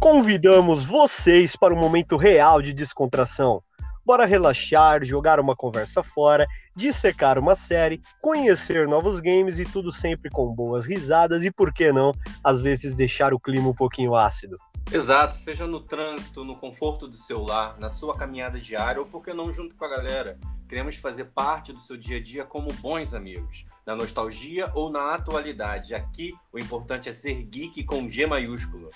Convidamos vocês para um momento real de descontração. Bora relaxar, jogar uma conversa fora, dissecar uma série, conhecer novos games e tudo sempre com boas risadas e, por que não, às vezes deixar o clima um pouquinho ácido. Exato, seja no trânsito, no conforto do seu lar, na sua caminhada diária ou por que não junto com a galera. Queremos fazer parte do seu dia a dia como bons amigos, na nostalgia ou na atualidade. Aqui o importante é ser geek com G maiúsculo.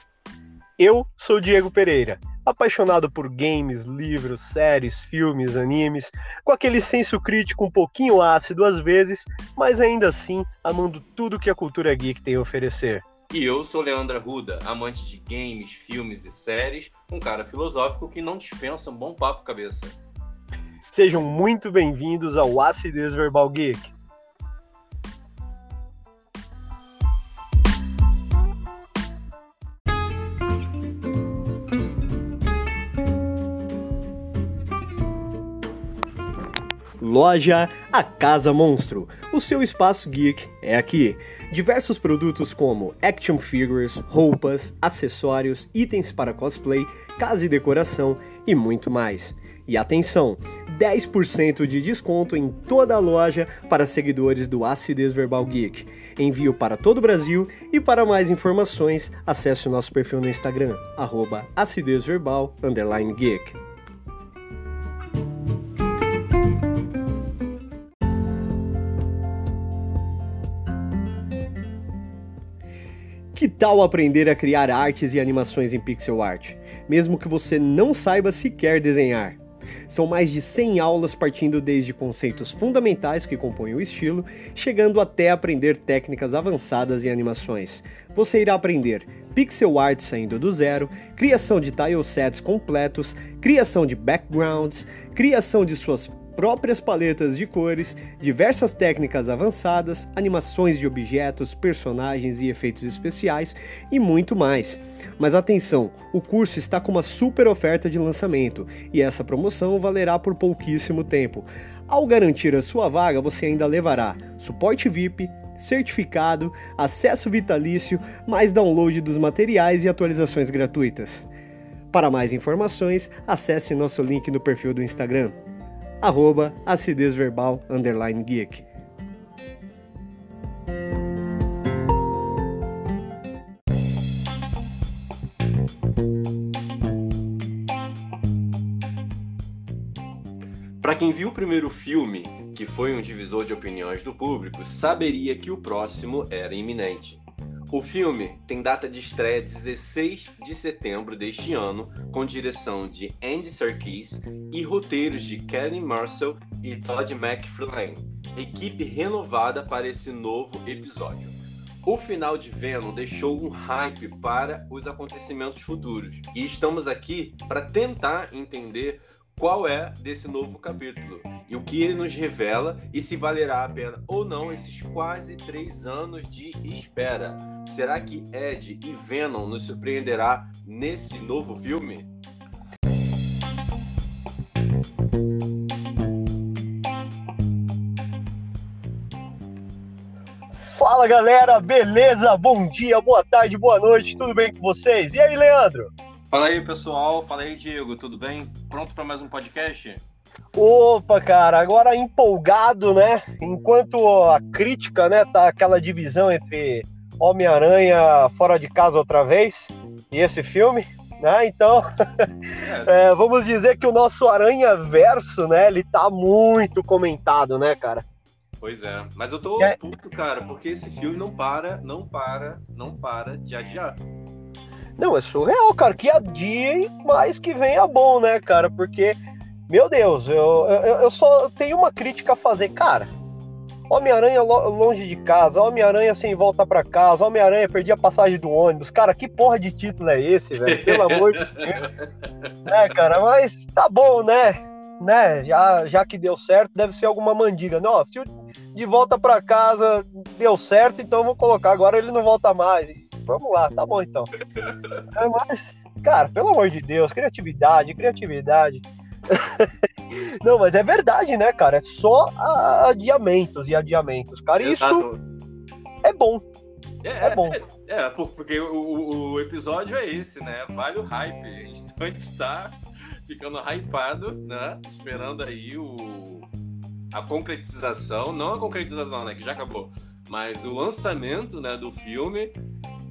Eu sou Diego Pereira, apaixonado por games, livros, séries, filmes, animes, com aquele senso crítico um pouquinho ácido às vezes, mas ainda assim amando tudo que a cultura geek tem a oferecer. E eu sou Leandra Ruda, amante de games, filmes e séries, um cara filosófico que não dispensa um bom papo cabeça. Sejam muito bem-vindos ao Acidez Verbal Geek. Loja A Casa Monstro. O seu espaço geek é aqui. Diversos produtos como action figures, roupas, acessórios, itens para cosplay, casa e decoração e muito mais. E atenção, 10% de desconto em toda a loja para seguidores do Acidez Verbal Geek. Envio para todo o Brasil e para mais informações, acesse o nosso perfil no Instagram, arroba acidezverbal, Que tal aprender a criar artes e animações em pixel art, mesmo que você não saiba sequer desenhar? São mais de 100 aulas partindo desde conceitos fundamentais que compõem o estilo, chegando até aprender técnicas avançadas em animações. Você irá aprender pixel art saindo do zero, criação de tilesets completos, criação de backgrounds, criação de suas próprias paletas de cores, diversas técnicas avançadas, animações de objetos, personagens e efeitos especiais e muito mais. Mas atenção, o curso está com uma super oferta de lançamento e essa promoção valerá por pouquíssimo tempo. Ao garantir a sua vaga, você ainda levará suporte VIP, certificado, acesso vitalício, mais download dos materiais e atualizações gratuitas. Para mais informações, acesse nosso link no perfil do Instagram arroba acidez verbal underline geek. Para quem viu o primeiro filme, que foi um divisor de opiniões do público, saberia que o próximo era iminente. O filme tem data de estreia 16 de setembro deste ano, com direção de Andy Serkis e roteiros de Kelly Marcel e Todd McFarlane, equipe renovada para esse novo episódio. O final de Venom deixou um hype para os acontecimentos futuros e estamos aqui para tentar entender qual é desse novo capítulo e o que ele nos revela e se valerá a pena ou não esses quase três anos de espera. Será que Ed e Venom nos surpreenderá nesse novo filme? Fala galera, beleza? Bom dia, boa tarde, boa noite, tudo bem com vocês? E aí, Leandro? Fala aí, pessoal. Fala aí, Diego. Tudo bem? Pronto para mais um podcast? Opa, cara, agora empolgado, né? Enquanto a crítica, né, tá aquela divisão entre Homem-Aranha fora de casa outra vez e esse filme, né? Então, é. é, vamos dizer que o nosso Aranha Verso, né, ele tá muito comentado, né, cara? Pois é, mas eu tô é... puto, cara, porque esse filme não para, não para, não para de adiar. Não, é surreal, cara. Que adiem, mas que venha bom, né, cara? Porque, meu Deus, eu, eu, eu só tenho uma crítica a fazer, cara. Homem-Aranha longe de casa, Homem-Aranha sem volta para casa, Homem-Aranha perdi a passagem do ônibus. Cara, que porra de título é esse, velho? Pelo amor de Deus. É, cara, mas tá bom, né? Né? Já, já que deu certo, deve ser alguma mandiga. Não, se de volta para casa deu certo, então vou colocar. Agora ele não volta mais vamos lá, tá bom então. É, mas, cara, pelo amor de Deus, criatividade, criatividade. Não, mas é verdade, né, cara? É só adiamentos e adiamentos, cara. Isso é bom. é, é bom. É, é, porque o, o, episódio é esse, né? Vale o hype. Então a gente tá ficando hypado, né? Esperando aí o, a concretização. Não a concretização, né? Que já acabou. Mas o lançamento né, do filme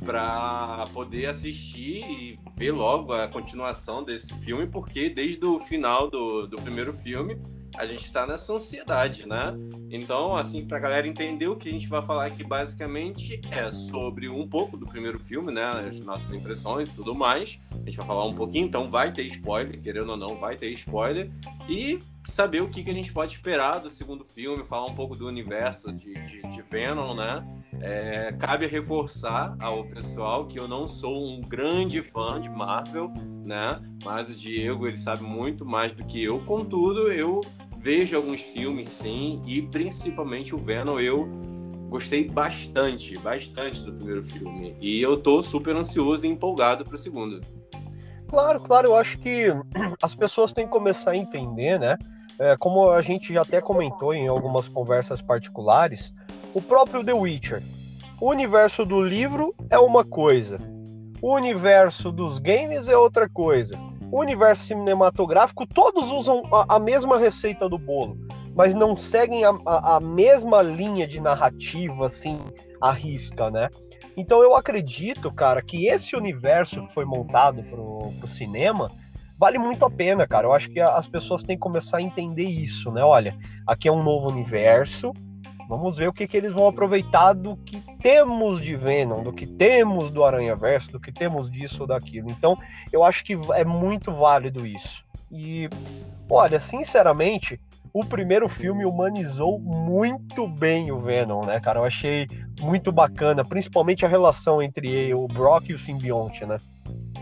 para poder assistir e ver logo a continuação desse filme, porque desde o final do, do primeiro filme a gente está nessa ansiedade, né? Então, assim, para a galera entender o que a gente vai falar aqui basicamente é sobre um pouco do primeiro filme, né? As nossas impressões e tudo mais. A gente vai falar um pouquinho, então vai ter spoiler, querendo ou não, vai ter spoiler. E saber o que, que a gente pode esperar do segundo filme, falar um pouco do universo de, de, de Venom, né? É, cabe reforçar ao pessoal que eu não sou um grande fã de Marvel, né? Mas o Diego, ele sabe muito mais do que eu. Contudo, eu vejo alguns filmes, sim, e principalmente o Venom, eu gostei bastante, bastante do primeiro filme. E eu tô super ansioso e empolgado pro segundo. Claro, claro, eu acho que as pessoas têm que começar a entender, né? É, como a gente já até comentou em algumas conversas particulares, o próprio The Witcher. O universo do livro é uma coisa, o universo dos games é outra coisa o universo cinematográfico, todos usam a, a mesma receita do bolo, mas não seguem a, a, a, mesma linha de narrativa, assim, à risca, né? Então eu acredito, cara, que esse universo que foi montado pro, pro cinema vale muito a pena, cara. Eu acho que as pessoas têm que começar a entender isso, né? Olha, aqui é um novo universo, Vamos ver o que, que eles vão aproveitar do que temos de Venom, do que temos do Aranha Verso, do que temos disso ou daquilo. Então, eu acho que é muito válido isso. E, olha, sinceramente, o primeiro filme humanizou muito bem o Venom, né, cara? Eu achei muito bacana, principalmente a relação entre o Brock e o simbionte, né?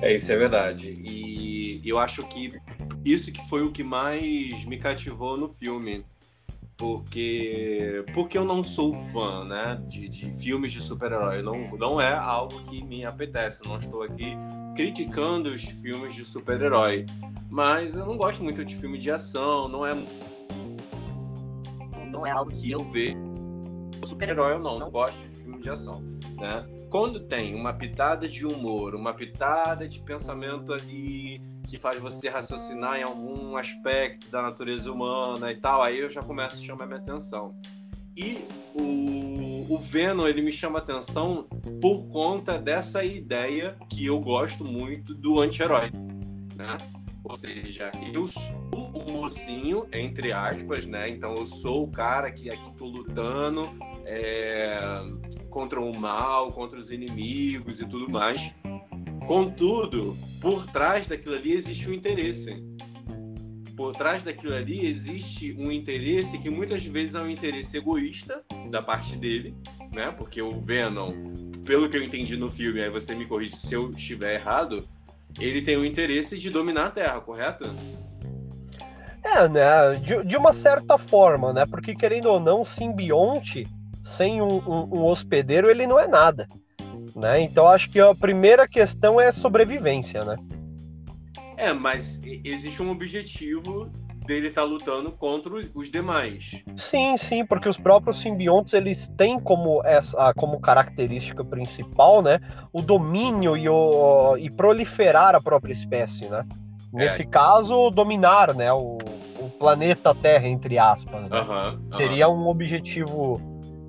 É, isso é verdade. E eu acho que isso que foi o que mais me cativou no filme porque porque eu não sou fã né de, de filmes de super-herói não, não é algo que me apetece não estou aqui criticando os filmes de super-herói mas eu não gosto muito de filme de ação não é não é algo que eu vejo super-herói eu não não gosto de filme de ação né quando tem uma pitada de humor uma pitada de pensamento ali que faz você raciocinar em algum aspecto da natureza humana e tal, aí eu já começo a chamar minha atenção. E o, o Venom, ele me chama atenção por conta dessa ideia que eu gosto muito do anti-herói, né? Ou seja, eu sou o mocinho, entre aspas, né? Então eu sou o cara que aqui tô lutando é, contra o mal, contra os inimigos e tudo mais. Contudo, por trás daquilo ali existe um interesse. Por trás daquilo ali existe um interesse que muitas vezes é um interesse egoísta da parte dele, né? Porque o Venom, pelo que eu entendi no filme, aí você me corrige se eu estiver errado, ele tem o interesse de dominar a Terra, correto? É, né? De, de uma certa forma, né? Porque querendo ou não, simbionte sem um, um, um hospedeiro ele não é nada né? Então acho que a primeira questão é sobrevivência, né? É, mas existe um objetivo dele tá lutando contra os, os, demais. Sim, sim, porque os próprios simbiontes eles têm como essa como característica principal, né, o domínio e, o, e proliferar a própria espécie, né? Nesse é. caso, dominar, né, o, o planeta Terra entre aspas. Né? Seria um objetivo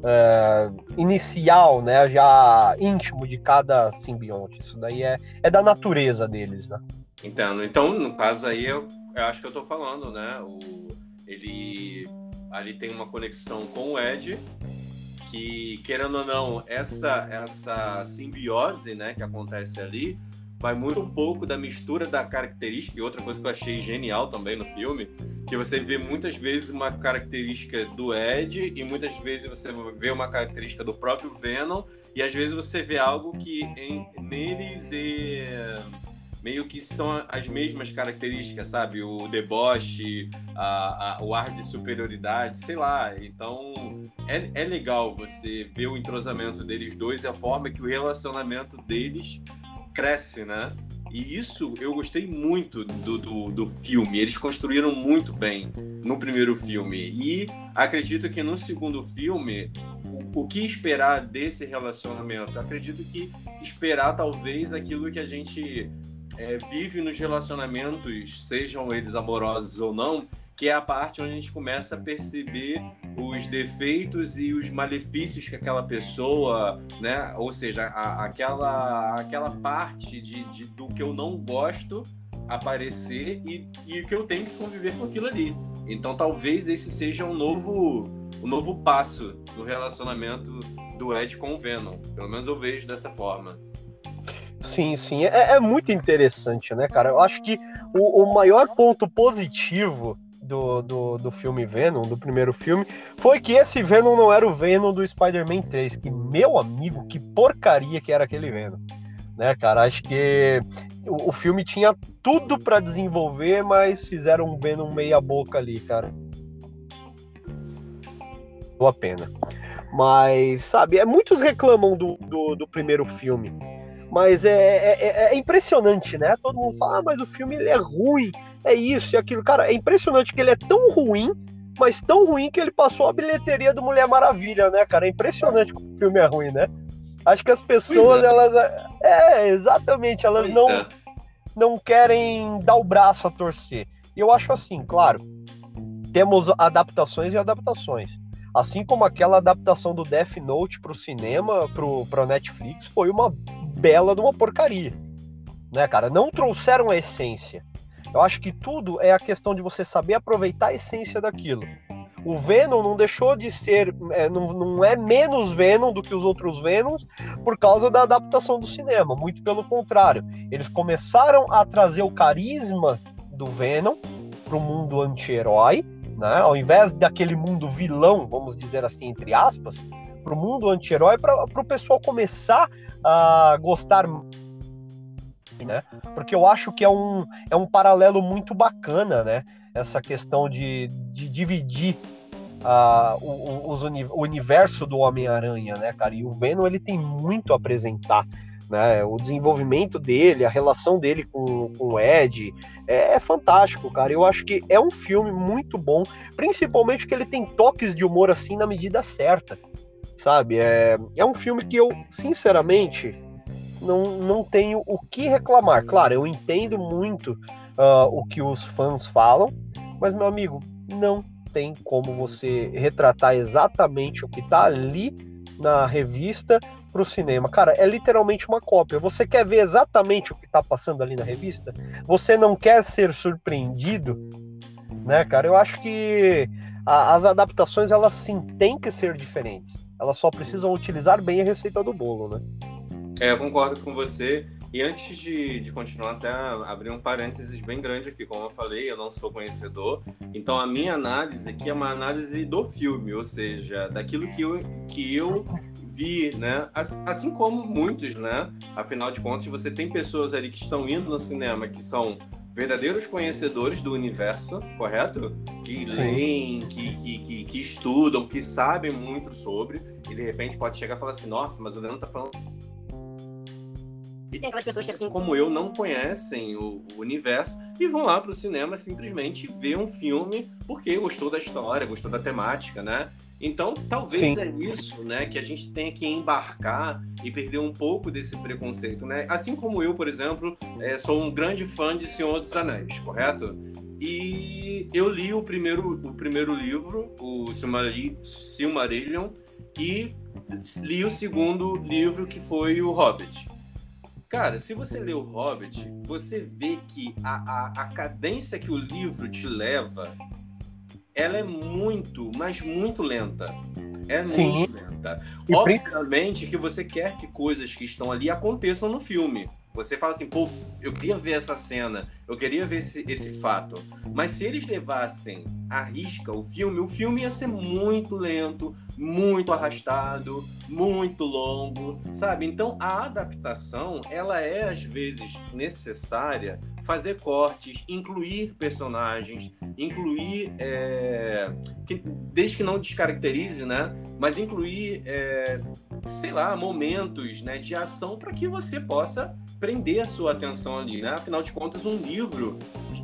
é, inicial, né, já íntimo de cada simbionte. Isso daí é, é da natureza deles, né? Entendo. Então, no caso aí, eu, eu acho que eu tô falando, né? O, ele ali tem uma conexão com o Ed, que, querendo ou não, essa, essa simbiose né, que acontece ali vai muito um pouco da mistura da característica, e outra coisa que eu achei genial também no filme, que você vê muitas vezes uma característica do Ed e muitas vezes você vê uma característica do próprio Venom, e às vezes você vê algo que em, neles é, meio que são as mesmas características, sabe? O deboche, a, a, o ar de superioridade, sei lá. Então é, é legal você ver o entrosamento deles dois e a forma que o relacionamento deles cresce, né? E isso eu gostei muito do, do, do, filme. Eles construíram muito bem no primeiro filme. E acredito que no segundo filme o, o que esperar desse relacionamento? Acredito que esperar talvez aquilo que a gente é, vive nos relacionamentos, sejam eles amorosos ou não, que é a parte onde a gente começa a perceber os defeitos e os malefícios que aquela pessoa, né? Ou seja, a, aquela, aquela parte de, de, do que eu não gosto aparecer e, e que eu tenho que conviver com aquilo ali. Então talvez esse seja um novo, um novo passo no relacionamento do Ed com o Venom. Pelo menos eu vejo dessa forma. Sim, sim. É, é muito interessante, né, cara? Eu acho que o, o maior ponto positivo do, do, do filme Venom, do primeiro filme, foi que esse Venom não era o Venom do Spider-Man 3. Que, meu amigo, que porcaria que era aquele Venom. Né, cara? Acho que o, o filme tinha tudo para desenvolver, mas fizeram um Venom meia-boca ali, cara. Boa pena. Mas, sabe, é, muitos reclamam do, do, do primeiro filme. Mas é, é, é, é, impressionante, né? Todo mundo fala, ah, mas o filme ele é ruim é isso e aquilo. Cara, é impressionante que ele é tão ruim, mas tão ruim que ele passou a bilheteria do Mulher Maravilha, né, cara? É impressionante como o filme é ruim, né? Acho que as pessoas, é. elas. É, exatamente, elas não, é. não querem dar o braço a torcer. E eu acho assim, claro, temos adaptações e adaptações. Assim como aquela adaptação do Death Note pro cinema, pro, pro Netflix, foi uma bela de uma porcaria. Né, cara? Não trouxeram a essência. Eu acho que tudo é a questão de você saber aproveitar a essência daquilo. O Venom não deixou de ser, é, não, não é menos Venom do que os outros Venoms por causa da adaptação do cinema. Muito pelo contrário. Eles começaram a trazer o carisma do Venom para o mundo anti-herói, né? ao invés daquele mundo vilão, vamos dizer assim, entre aspas, para o mundo anti-herói, para o pessoal começar a gostar né? Porque eu acho que é um, é um paralelo muito bacana, né? Essa questão de, de dividir uh, o, o, o universo do Homem-Aranha, né, cara? E o Venom, ele tem muito a apresentar. Né, o desenvolvimento dele, a relação dele com, com o Ed, é, é, fantástico, cara. Eu acho que é um filme muito bom, principalmente que ele tem toques de humor assim na medida certa, sabe? É, é um filme que eu, sinceramente, não, não tenho o que reclamar. Claro, eu entendo muito uh, o que os fãs falam, mas, meu amigo, não tem como você retratar exatamente o que está ali na revista para o cinema. Cara, é literalmente uma cópia. Você quer ver exatamente o que está passando ali na revista? Você não quer ser surpreendido? Né, cara? Eu acho que a, as adaptações, elas sim têm que ser diferentes. Elas só precisam utilizar bem a receita do bolo, né? É, eu concordo com você. E antes de, de continuar, até abrir um parênteses bem grande aqui. Como eu falei, eu não sou conhecedor. Então, a minha análise aqui é uma análise do filme, ou seja, daquilo que eu, que eu vi, né? Assim como muitos, né? Afinal de contas, você tem pessoas ali que estão indo no cinema que são verdadeiros conhecedores do universo, correto? Que Sim. leem, que, que, que, que, estudam, que sabem muito sobre, e de repente pode chegar e falar assim: nossa, mas o Leandro tá falando e tem aquelas pessoas que, assim como eu, não conhecem o, o universo e vão lá pro cinema simplesmente ver um filme porque gostou da história, gostou da temática, né? Então, talvez Sim. é isso, né, que a gente tenha que embarcar e perder um pouco desse preconceito, né? Assim como eu, por exemplo, é, sou um grande fã de Senhor dos Anéis, correto? E eu li o primeiro, o primeiro livro, o Silmarillion, e li o segundo livro, que foi o Hobbit. Cara, se você lê o Hobbit, você vê que a, a, a cadência que o livro te leva, ela é muito, mas muito lenta. É Sim. muito lenta. E Obviamente que você quer que coisas que estão ali aconteçam no filme. Você fala assim, pô, eu queria ver essa cena, eu queria ver esse, esse fato. Mas se eles levassem a risca o filme, o filme ia ser muito lento, muito arrastado, muito longo, sabe? Então a adaptação, ela é às vezes necessária fazer cortes, incluir personagens, incluir, é, que, desde que não descaracterize, né? Mas incluir, é, sei lá, momentos né, de ação para que você possa prender a sua atenção ali, né? Afinal de contas, um livro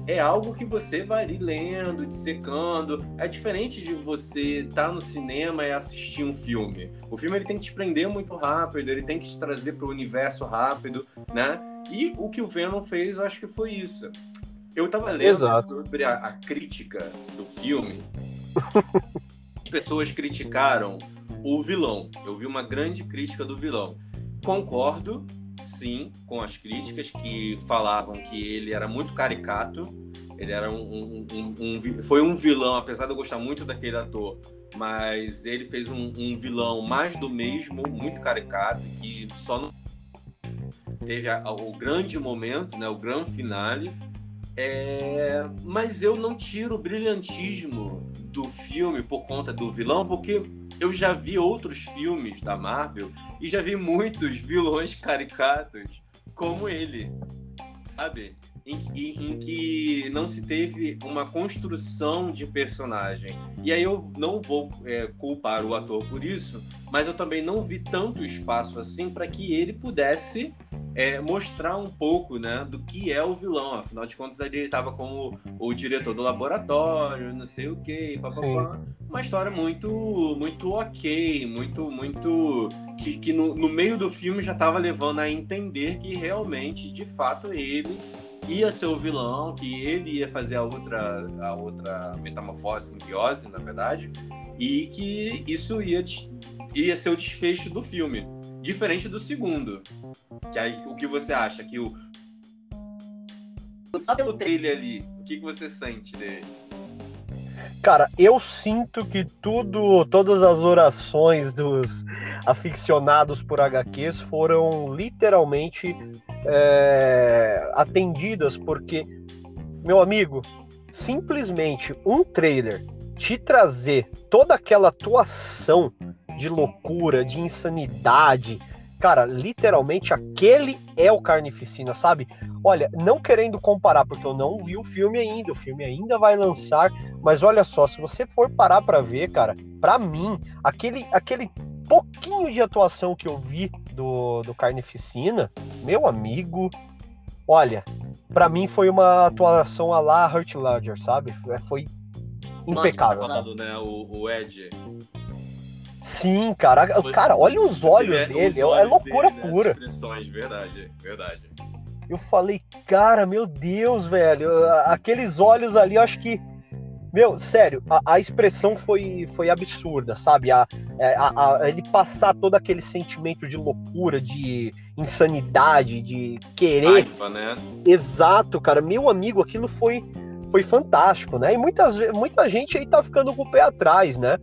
é algo que você vai ali lendo, dissecando. É diferente de você estar tá no cinema e assistir um filme. O filme ele tem que te prender muito rápido, ele tem que te trazer para o universo rápido, né? E o que o Venom fez, eu acho que foi isso. Eu estava lendo Exato. sobre a, a crítica do filme. As pessoas criticaram o vilão. Eu vi uma grande crítica do vilão. Concordo, sim, com as críticas que falavam que ele era muito caricato. Ele era um, um, um, um foi um vilão, apesar de eu gostar muito daquele ator, mas ele fez um, vilão mais do mesmo, muito caricato, que só não teve a, o grande momento, né, o grande finale. É, mas eu não tiro o brilhantismo do filme por conta do vilão, porque eu já vi outros filmes da Marvel e já vi muitos vilões caricatos como ele, sabe? Em, em, em, que não se teve uma construção de personagem. E aí eu não vou é, culpar o ator por isso, mas eu também não vi tanto espaço assim para que ele pudesse é, mostrar um pouco né, do que é o vilão. Afinal de contas, ele estava como o, diretor do laboratório, não sei o quê, papapá. Uma história muito, muito ok, muito, muito. Que, que no, no meio do filme já estava levando a entender que realmente, de fato, ele ia ser o vilão, que ele ia fazer a outra, a outra metamorfose, simbiose, na verdade, e que isso ia, ia ser o desfecho do filme. Diferente do segundo. Que aí o que você acha? Que o. Só pelo trailer ali, o que, que você sente dele? Cara, eu sinto que tudo, todas as orações dos aficionados por HQs foram literalmente é, atendidas, porque, meu amigo, simplesmente um trailer te trazer toda aquela atuação de loucura, de insanidade. Cara, literalmente aquele é o Carnificina, sabe? Olha, não querendo comparar, porque eu não vi o filme ainda, o filme ainda vai lançar, mas olha só, se você for parar para ver, cara, para mim, aquele, aquele pouquinho de atuação que eu vi do, do Carnificina, meu amigo, olha, para mim foi uma atuação a lá Hurt Ledger, sabe? Foi impecável. Tá né, o, o Ed, Sim, cara. Cara, olha os olhos é, dele. Os é olhos é loucura dele, né? pura. Expressões, verdade, verdade. Eu falei, cara, meu Deus, velho. Aqueles olhos ali, eu acho que. Meu, sério, a, a expressão foi, foi absurda, sabe? A, é, a, a, ele passar todo aquele sentimento de loucura, de insanidade, de querer. Raiva, né? Exato, cara. Meu amigo, aquilo foi, foi fantástico, né? E muitas, muita gente aí tá ficando com o pé atrás, né?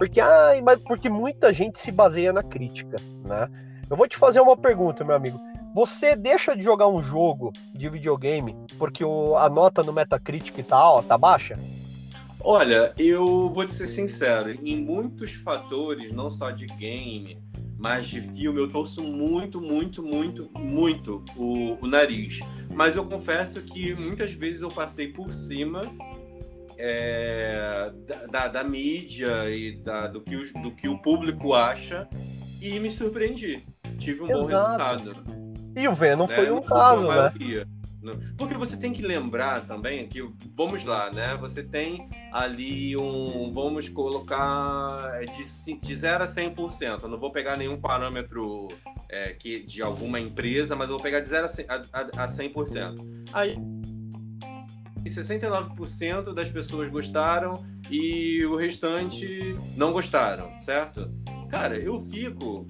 Porque, ah, mas porque muita gente se baseia na crítica, né? Eu vou te fazer uma pergunta, meu amigo. Você deixa de jogar um jogo de videogame porque o, a nota no Metacritic tá, ó, tá baixa? Olha, eu vou te ser sincero, em muitos fatores, não só de game, mas de filme, eu torço muito, muito, muito, muito o, o nariz. Mas eu confesso que muitas vezes eu passei por cima é, da, da, mídia e da, do, que o, do que o público acha e me surpreendi. Tive um Exato. bom resultado. E o Venom né? foi um caso, né? Porque você tem que lembrar também que, vamos lá, né? Você tem ali um, vamos colocar é, de, de 0 a 100%. Eu não vou pegar nenhum parâmetro é, que, de alguma empresa, mas eu vou pegar de 0 a, a, a 100%. Aí 69% das pessoas gostaram e o restante não gostaram, certo? Cara, eu fico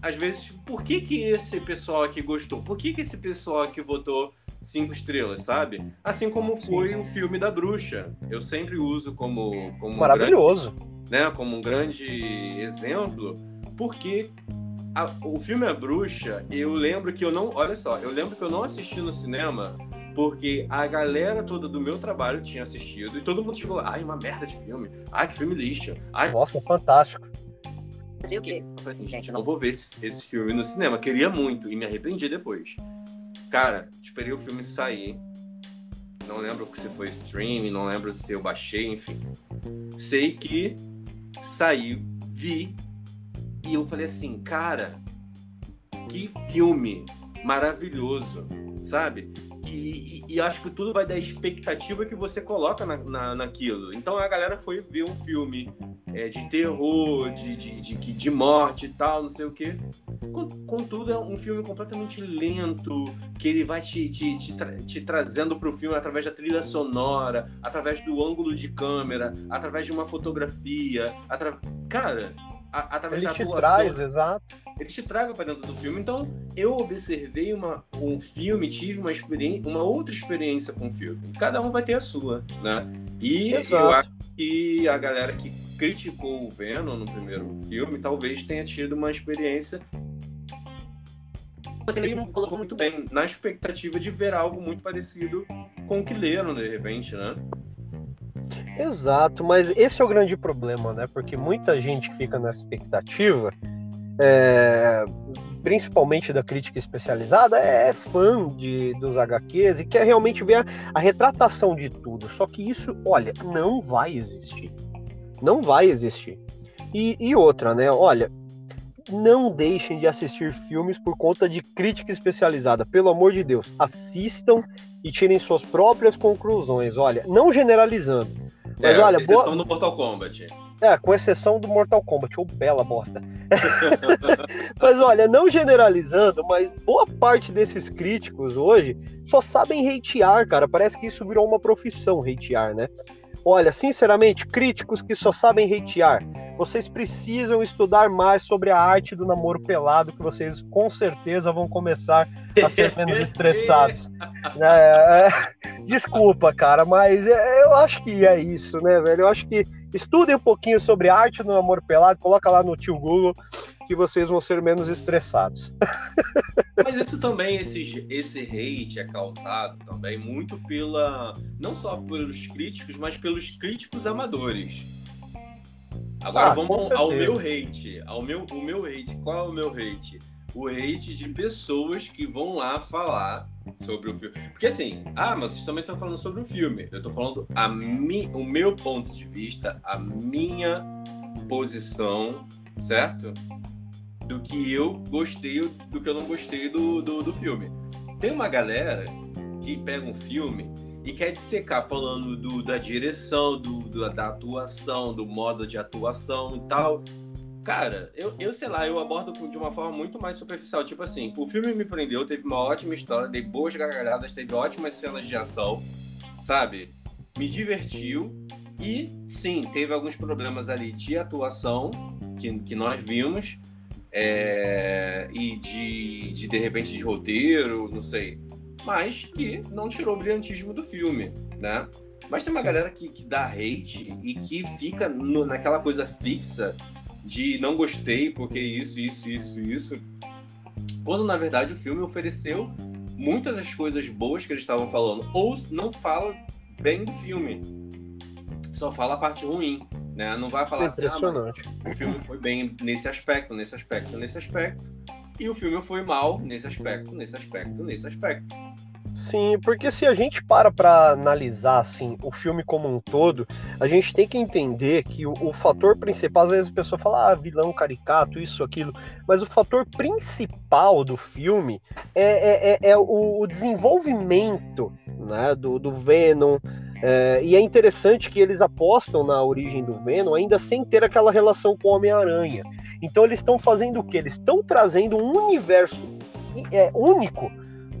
às vezes, por que que esse pessoal aqui gostou? Por que que esse pessoal aqui votou cinco estrelas, sabe? Assim como foi o filme da bruxa. Eu sempre uso como como maravilhoso, um grande, né? Como um grande exemplo, porque a, o filme A Bruxa, eu lembro que eu não, olha só, eu lembro que eu não assisti no cinema porque a galera toda do meu trabalho tinha assistido e todo mundo chegou, ai, uma merda de filme, ai, que filme lixo, ai. Nossa, fantástico. Fazer o quê? Eu falei assim, gente, eu não vou ver esse, esse filme no cinema, queria muito e me arrependi depois. Cara, esperei o filme sair. Não lembro se foi streaming, não lembro se eu baixei, enfim. Sei que saiu, vi e eu falei assim, cara, que filme maravilhoso, sabe? E, e, e, acho que tudo vai da expectativa que você coloca na, na, naquilo. Então a galera foi ver um filme é, de terror, de, de, de, de, morte e tal, não sei o quê. Contudo, é um filme completamente lento, que ele vai te, te, te, tra te trazendo para o filme através da trilha sonora, através do ângulo de câmera, através de uma fotografia. Atra... Cara, a, através ele da atuação. traz, exato. Ele te traga para dentro do filme. Então, eu observei uma, um filme, tive uma experiência, uma outra experiência com o filme. Cada um vai ter a sua, né? E exato. eu acho que a galera que criticou o Venom no primeiro filme talvez tenha tido uma experiência você mesmo colocou muito bem, na expectativa de ver algo muito parecido com o que leram, de repente, né? Exato, mas esse é o grande problema, né? Porque muita gente que fica na expectativa, é, principalmente da crítica especializada, é fã de, dos HQs e quer realmente ver a, a retratação de tudo. Só que isso, olha, não vai existir. Não vai existir. E, e outra, né? Olha, não deixem de assistir filmes por conta de crítica especializada. Pelo amor de Deus, assistam e tirem suas próprias conclusões. Olha, não generalizando mas é, olha, exceção boa... do Mortal Kombat. É, com exceção do Mortal Kombat, ou bela bosta. mas olha, não generalizando, mas boa parte desses críticos hoje só sabem hatear, cara. Parece que isso virou uma profissão, hatear, né? Olha, sinceramente, críticos que só sabem hatear, vocês precisam estudar mais sobre a arte do namoro pelado, que vocês com certeza vão começar a ser menos estressados. É, é, desculpa, cara, mas é, eu acho que é isso, né, velho? Eu acho que estudem um pouquinho sobre a arte do namoro pelado, coloca lá no tio Google que vocês vão ser menos estressados. Mas isso também, esse, esse hate é causado também muito pela. não só pelos críticos, mas pelos críticos amadores. Agora ah, vamos ao meu hate. Ao meu, o meu hate. Qual é o meu hate? O hate de pessoas que vão lá falar sobre o filme. Porque assim, ah, mas vocês também estão falando sobre o filme. Eu estou falando a mi, o meu ponto de vista, a minha posição, certo? Do que eu gostei, do que eu não gostei do, do, do filme. Tem uma galera que pega um filme e quer dissecar falando do, da direção, do, do, da atuação, do modo de atuação e tal. Cara, eu, eu sei lá, eu abordo de uma forma muito mais superficial. Tipo assim, o filme me prendeu, teve uma ótima história, dei boas gargalhadas, teve ótimas cenas de ação, sabe? Me divertiu. E sim, teve alguns problemas ali de atuação que, que nós vimos. É, e de, de de repente de roteiro, não sei mas que não tirou o brilhantismo do filme, né? Mas tem uma Sim. galera que, que dá hate e que fica no, naquela coisa fixa de não gostei porque isso, isso, isso, isso. Quando na verdade o filme ofereceu muitas das coisas boas que eles estavam falando, ou não fala bem do filme, só fala a parte ruim, né? Não vai falar assim, ah, o filme foi bem nesse aspecto, nesse aspecto, nesse aspecto, e o filme foi mal nesse aspecto, nesse aspecto, nesse aspecto. Sim, porque se a gente para para analisar assim o filme como um todo, a gente tem que entender que o, o, fator principal, às vezes a pessoa fala, ah, vilão caricato, isso, aquilo, mas o fator principal do filme é, é, é, é o, o, desenvolvimento né, do, do Venom. É, e é interessante que eles apostam na origem do Venom ainda sem ter aquela relação com o Homem-Aranha. Então eles estão fazendo o que? Eles estão trazendo um universo é, único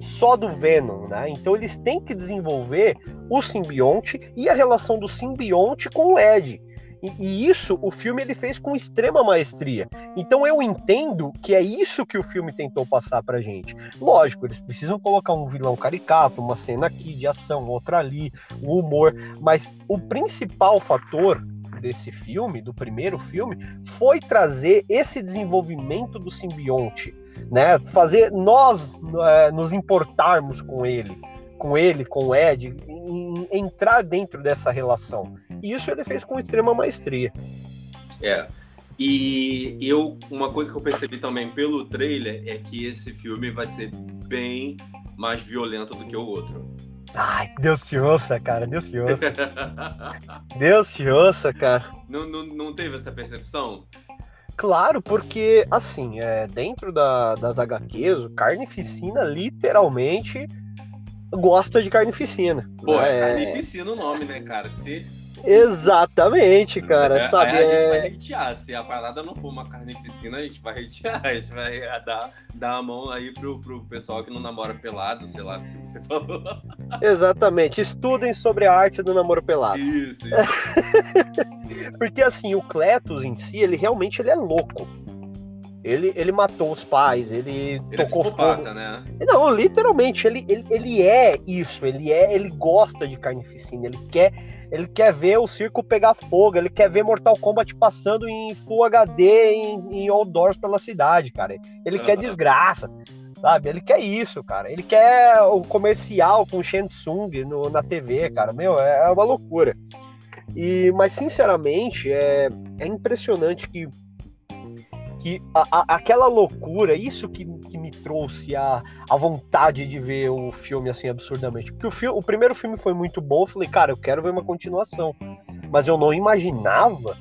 só do Venom, né? Então eles têm que desenvolver o simbionte e a relação do simbionte com o Ed. E, isso o filme ele fez com extrema maestria. Então eu entendo que é isso que o filme tentou passar pra gente. Lógico, eles precisam colocar um vilão caricato, uma cena aqui de ação, outra ali, o humor, mas o principal fator desse filme, do primeiro filme, foi trazer esse desenvolvimento do simbionte né? Fazer nós é, nos importarmos com ele, com ele, com o Ed, em, entrar dentro dessa relação. E isso ele fez com extrema maestria. É. E eu, uma coisa que eu percebi também pelo trailer é que esse filme vai ser bem mais violento do que o outro. Ai, Deus te ouça, cara, Deus te ouça. Deus te ouça, cara. Não, não, não teve essa percepção? Claro, porque, assim, é, dentro da, das HQs, o Carnificina literalmente gosta de carnificina. Pô, né? é carnificina o nome, né, cara? Se Exatamente, cara, É, sabe? Aí a gente é- vai hatear. Se a parada não for uma carnificina, a gente vai hatear. A gente vai dar, dar a mão aí pro, pro pessoal que não namora pelado, sei lá o que você falou. Exatamente. Estudem sobre a arte do namoro pelado. Isso, isso. Porque assim, o Cletus em si, ele realmente ele é louco. Ele, ele matou os pais, ele, Ele é tocou psicopata, fogo. né? Não, literalmente, ele, ele, ele é isso, ele é, ele gosta de carnificina, ele quer, ele quer ver o circo pegar fogo, ele quer ver Mortal Kombat passando em Full HD em, em outdoors pela cidade, cara. Ele quer desgraça, sabe? Ele quer isso, cara. Ele quer o comercial com Shang Tsung no, na TV, cara. Meu, é uma loucura. E, mas sinceramente, é, é impressionante que que a- a- aquela loucura, isso que, que me trouxe a, a vontade de ver o filme assim absurdamente. Porque o, filme, o primeiro filme foi muito bom, eu falei, cara, eu quero ver uma continuação. Mas eu não imaginava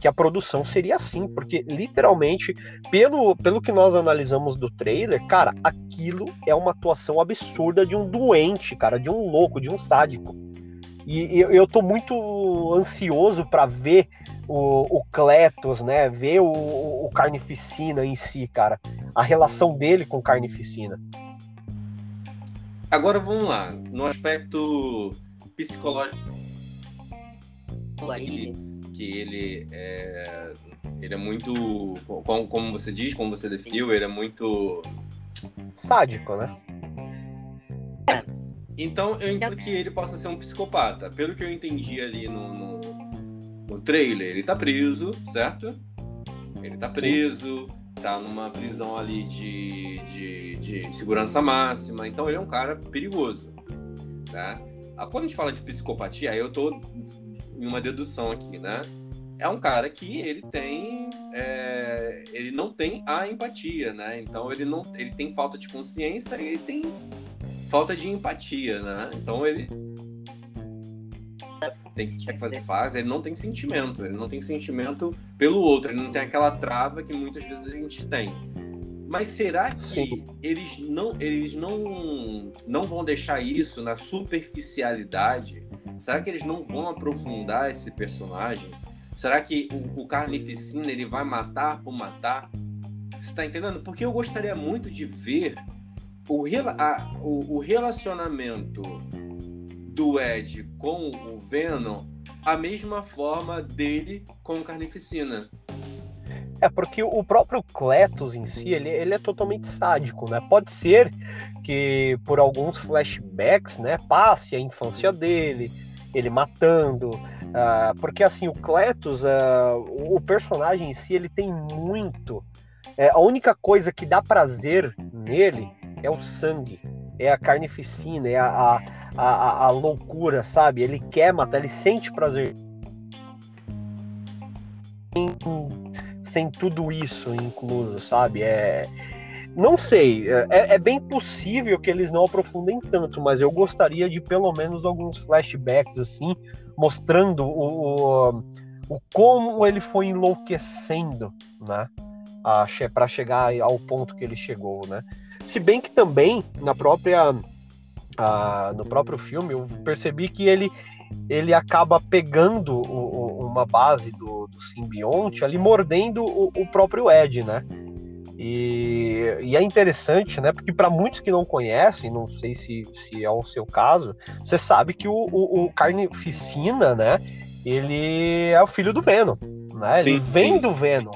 que a produção seria assim, porque literalmente, pelo, pelo que nós analisamos do trailer, cara, aquilo é uma atuação absurda de um doente, cara, de um louco, de um sádico. E, eu- eu tô muito ansioso para ver o, o Cletus, né? Ver o, o o Carnificina em si, cara. A relação dele com Carnificina. Agora vamos lá. No aspecto psicológico Guarini. que ele é, ele é muito, como, como você diz, como você definiu, ele é muito. Sádico, né? Então eu entendo que ele possa ser um psicopata. Pelo que eu entendi ali no, no, no trailer, ele tá preso, certo? Ele tá preso, tá numa prisão ali de, de, de segurança máxima. Então ele é um cara perigoso, tá? Ah, Quando a gente fala de psicopatia, aí eu tô em uma dedução aqui, né? É um cara que ele tem, é, ele não tem a empatia, né? Então ele não, ele tem falta de consciência e ele tem falta de empatia, né? Então ele tem que tem que fazer fase, ele não tem sentimento, ele não tem sentimento pelo outro, ele não tem aquela trava que muitas vezes a gente tem. Mas será que Sim. eles não eles não não vão deixar isso na superficialidade? Será que eles não vão aprofundar esse personagem? Será que o, o Carnificina ele vai matar por matar? Você tá entendendo? Porque eu gostaria muito de ver o, rela- a- o, o relacionamento do Ed com o Venom a mesma forma dele com o Carnificina. É porque o próprio Cletus em si, ele, ele é totalmente sádico, né? Pode ser que por alguns flashbacks, né, passe a infância dele, ele matando, ah, porque assim, o Cletus, o o personagem em si, ele tem muito... é, a única coisa que dá prazer nele é o sangue, é a carnificina, é a, a, a, a loucura, sabe? Ele quer matar, ele sente prazer sem tudo isso incluso, sabe? É, não sei, é, é bem possível que eles não aprofundem tanto, mas eu gostaria de pelo menos alguns flashbacks assim, mostrando o, o, o como ele foi enlouquecendo, né? Para chegar ao ponto que ele chegou, né? Se bem que também na própria ah, no próprio filme eu percebi que ele ele acaba pegando o- o- uma base do, do simbionte ali mordendo o, o próprio Ed, né? E, e é interessante, né? Porque para muitos que não conhecem, não sei se, se é o seu caso, você sabe que o, o, o Carnificina, né? Ele é o filho do Venom, né? Ele Sim, vem sim. do Venom,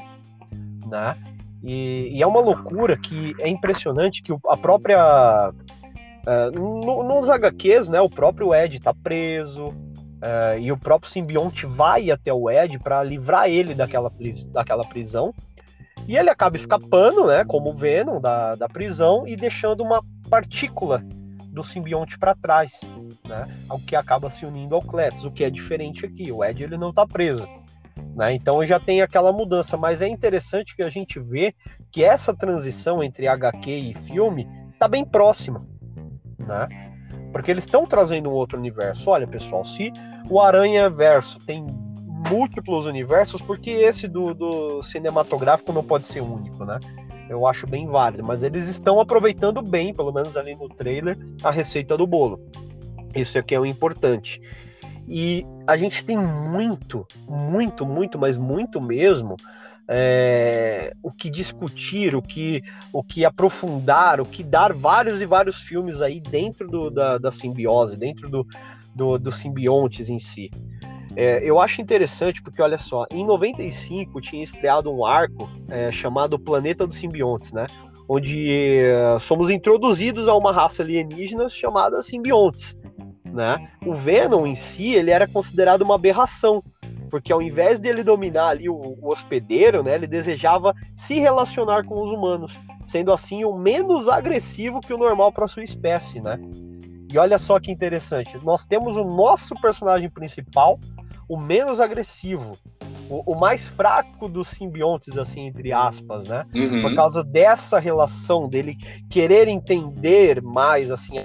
né? E, e é uma loucura que é impressionante que a própria ah, no- nos HQs, né, o próprio Ed tá preso ah, e o próprio simbionte vai até o Ed para livrar ele daquela, daquela prisão. E ele acaba escapando, né, como o Venom da, da prisão e deixando uma partícula do simbionte para trás, né, o que acaba se unindo ao Cletus, o que é diferente aqui. O Ed ele não tá preso. Né? Então já tem aquela mudança, mas é interessante que a gente vê que essa transição entre HQ e filme tá bem próxima né? Porque eles estão trazendo um outro universo. Olha, pessoal, se o Aranha Verso tem múltiplos universos, porque esse do, do cinematográfico não pode ser único, né? Eu acho bem válido, mas eles estão aproveitando bem, pelo menos ali no trailer, a receita do bolo. Isso aqui é o importante. E a gente tem muito, muito, muito, mas muito mesmo é, o que discutir, o que, o que aprofundar, o que dar vários e vários filmes aí dentro do, da, da simbiose, dentro do, do, do simbiontes em si. É, eu acho interessante porque, olha só, em 95 tinha estreado um arco é, chamado Planeta dos Simbiontes, né? Onde somos introduzidos a uma raça alienígena chamada simbiontes, né? O Venom em si, ele era considerado uma aberração, porque ao invés dele dominar ali o, o hospedeiro, né, ele desejava se relacionar com os humanos, sendo assim o menos agressivo que o normal para sua espécie, né? E olha só que interessante, nós temos o nosso personagem principal, o menos agressivo, o, o mais fraco dos simbiontes, assim, entre aspas, né? Uhum. Por causa dessa relação dele querer entender mais, assim,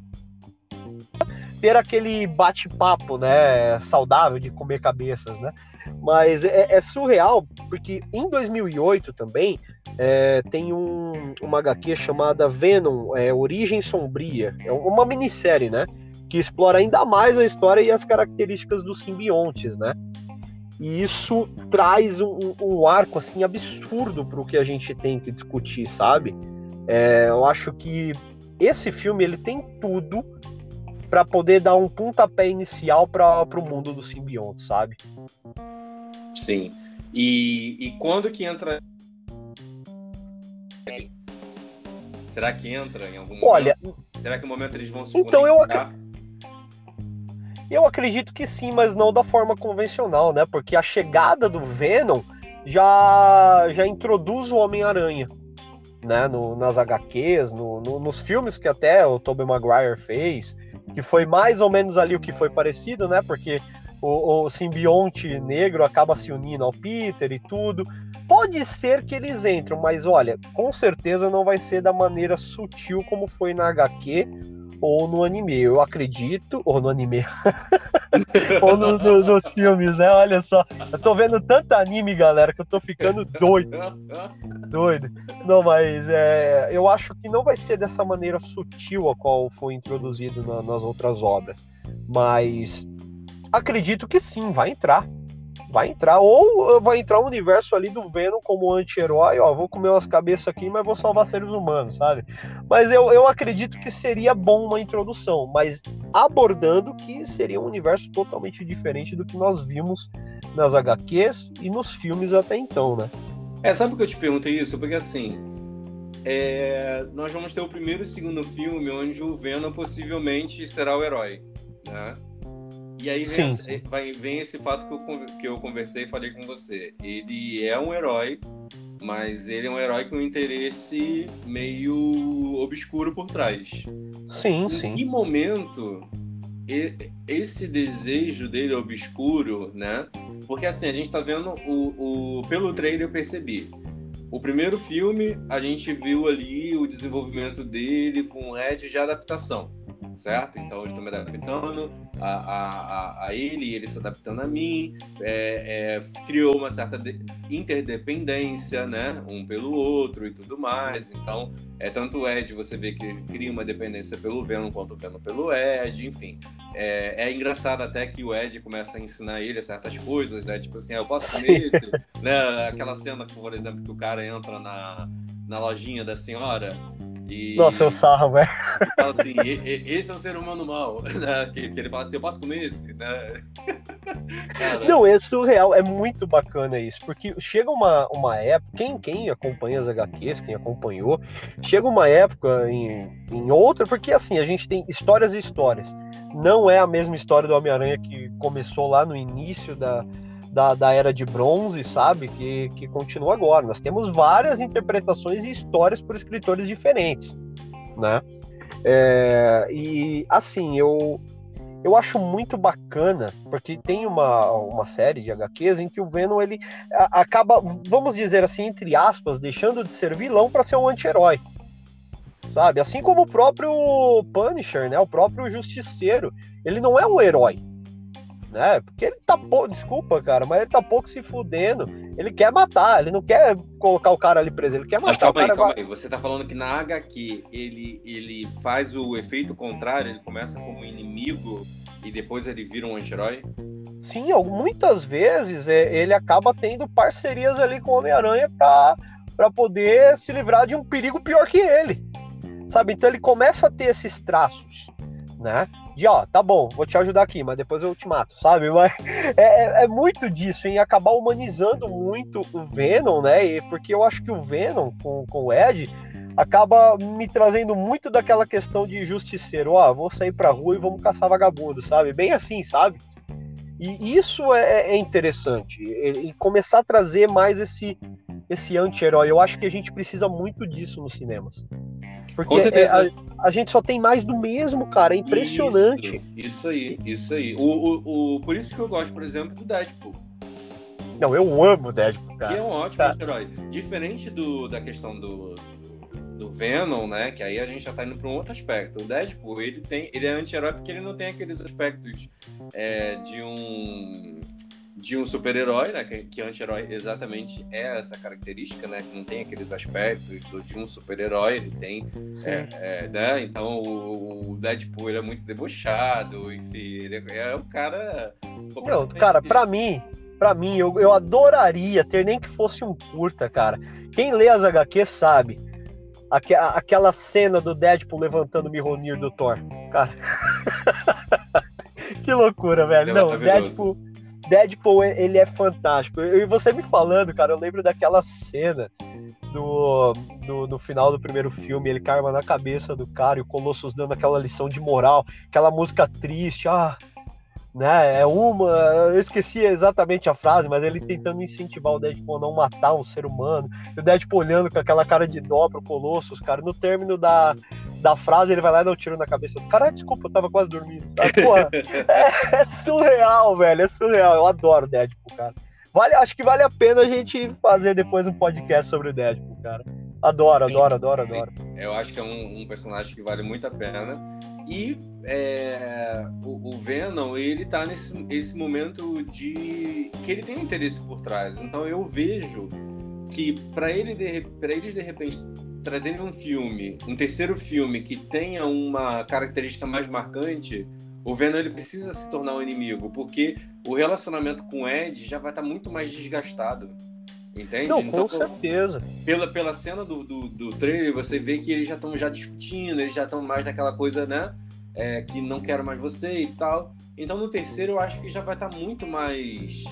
ter aquele bate-papo, né, saudável de comer cabeças, né? Mas é, é surreal, porque em 2008 também é, tem um, uma HQ chamada Venom, é, Origem Sombria. É uma minissérie, né? Que explora ainda mais a história e as características dos simbiontes, né? E isso traz um, um arco assim absurdo para o que a gente tem que discutir, sabe? É, eu acho que esse filme ele tem tudo para poder dar um pontapé inicial para o mundo dos simbiontes, sabe? Sim. E, e quando que entra. Será que entra em algum momento? Olha. Será que no momento eles vão se Então eu Eu acredito que sim, mas não da forma convencional, né? Porque a chegada do Venom já, já introduz o Homem-Aranha. Né, no, nas HQs, no, no, nos filmes que até o Tobey Maguire fez, que foi mais ou menos ali o que foi parecido, né? Porque o, o simbionte negro acaba se unindo ao Peter e tudo. Pode ser que eles entram, mas olha, com certeza não vai ser da maneira sutil como foi na HQ ou no anime. Eu acredito, ou no anime, ou no, no, nos filmes, né? Olha só, eu tô vendo tanto anime, galera, que eu tô ficando doido. Doido. Não, mas é, eu acho que não vai ser dessa maneira sutil a qual foi introduzido na, nas outras obras. Mas acredito que sim, vai entrar. Vai entrar, ou vai entrar um universo ali do Venom como anti-herói, ó, vou comer umas cabeças aqui, mas vou salvar seres humanos, sabe? Mas eu, eu acredito que seria bom uma introdução, mas abordando que seria um universo totalmente diferente do que nós vimos nas HQs e nos filmes até então, né? É, sabe que eu te perguntei isso? Porque assim, é, nós vamos ter o primeiro e segundo filme onde o Venom possivelmente será o herói, né? E aí vem, sim, sim. Vai, vem esse fato que eu, que eu conversei e falei com você. Ele é um herói, mas ele é um herói com um interesse meio obscuro por trás. Sim, em sim. Em que momento esse desejo dele obscuro, né? Porque assim, a gente tá vendo o, o pelo trailer eu percebi. O primeiro filme, a gente viu ali o desenvolvimento dele com o Ed de adaptação certo? Então eu estou me adaptando a, a, a ele, ele se adaptando a mim, é, é, criou uma certa interdependência, né? Um pelo outro e tudo mais. Então, é tanto o Ed, você vê que cria uma dependência pelo Venom quanto o Venom pelo Ed, enfim. É, é, engraçado até que o Ed começa a ensinar ele certas coisas, né? Tipo assim, ah, eu posso comer esse, né? Aquela cena, por exemplo, que o cara entra na, na lojinha da senhora e, Nossa, eu sarro, velho. Fala assim, esse é um ser humano mau, né? Que, que, ele fala assim, eu posso comer esse, né? Não, é surreal, é muito bacana isso, porque chega uma, uma época, quem, quem acompanha as HQs, quem acompanhou, chega uma época em, em outra, porque assim, a gente tem histórias e histórias. Não é a mesma história do Homem-Aranha que começou lá no início da, da, da era de bronze, sabe? Que, que continua agora. Nós temos várias interpretações e histórias por escritores diferentes, né? É, e assim, eu, eu acho muito bacana, porque tem uma, uma série de HQs em que o Venom ele acaba, vamos dizer assim, entre aspas, deixando de ser vilão para ser um anti-herói. Sabe? Assim como o próprio Punisher, né? O próprio Justiceiro. Ele não é um herói. Né? Porque ele tá pouco, desculpa, cara, mas ele tá pouco se fudendo. Ele quer matar, ele não quer colocar o cara ali preso, ele quer matar. Mas calma aí, calma vai... aí. Você tá falando que na HQ ele, ele faz o efeito contrário, ele começa como inimigo e depois ele vira um anti-herói? Sim, muitas vezes é, ele acaba tendo parcerias ali com o Homem-Aranha para poder se livrar de um perigo pior que ele. Sabe? Então ele começa a ter esses traços, né? De ó, tá bom, vou te ajudar aqui, mas depois eu te mato, sabe? Mas é, é, é muito disso, em acabar humanizando muito o Venom, né? E porque eu acho que o Venom com, com o Ed acaba me trazendo muito daquela questão de justiceiro, ó, vou sair pra rua e vamos caçar vagabundo, sabe? Bem assim, sabe? E isso é, é interessante, e começar a trazer mais esse, esse anti-herói. Eu acho que a gente precisa muito disso nos cinemas. Porque é, a, a, gente só tem mais do mesmo, cara. É impressionante. Isso, isso aí, isso aí. O, o, o, por isso que eu gosto, por exemplo, do Deadpool. Não, eu amo o Deadpool, cara. Que é um ótimo herói. Diferente do, da questão do, do Venom, né? Que aí a gente já tá indo para um outro aspecto. O Deadpool, ele tem, ele é anti-herói porque ele não tem aqueles aspectos é, de um de um super-herói, né? Que, que anti-herói exatamente é essa característica, né? Que não tem aqueles aspectos do, de um super-herói, ele tem. É, é, né? Então o, o, Deadpool ele é muito debochado, enfim, ele é, é um cara. Não, cara, para mim, para mim, eu, eu adoraria ter nem que fosse um curta, cara. Quem lê as HQ sabe. Aqu aquela cena do Deadpool levantando o Mihonir do Thor. Cara. que loucura, velho. Não, Deadpool Deadpool, ele é fantástico. E você me falando, cara, eu lembro daquela cena do, do, final do primeiro filme, ele carma na cabeça do cara e o Colossus dando aquela lição de moral, aquela música triste, ah, né, é uma, eu esqueci exatamente a frase, mas ele tentando incentivar o Deadpool a não matar um ser humano, e o Deadpool olhando com aquela cara de dó pro Colossus, cara, no término da, da frase, ele vai lá e dá um tiro na cabeça do cara. Ah, desculpa, eu tava quase dormindo. Porra, é, é, surreal, velho. É surreal. Eu adoro Deadpool, cara. Vale, acho que vale a pena a gente fazer depois um podcast sobre o Deadpool, cara. Adoro, adoro, adoro, adoro. Eu acho que é um, um personagem que vale muito a pena. E é, o, o, Venom, ele tá nesse esse momento de que ele tem interesse por trás. Então eu vejo que para ele para eles de repente trazendo um filme, um terceiro filme que tenha uma característica mais marcante, o Venom ele precisa se tornar um inimigo, porque o relacionamento com o Ed já vai estar muito mais desgastado. Entende? Não, então, com certeza. Pela, pela cena do, do, do trailer, você vê que eles já estão já discutindo, eles já estão mais naquela coisa, né? É, que não quero mais você e tal. Então no terceiro eu acho que já vai estar muito mais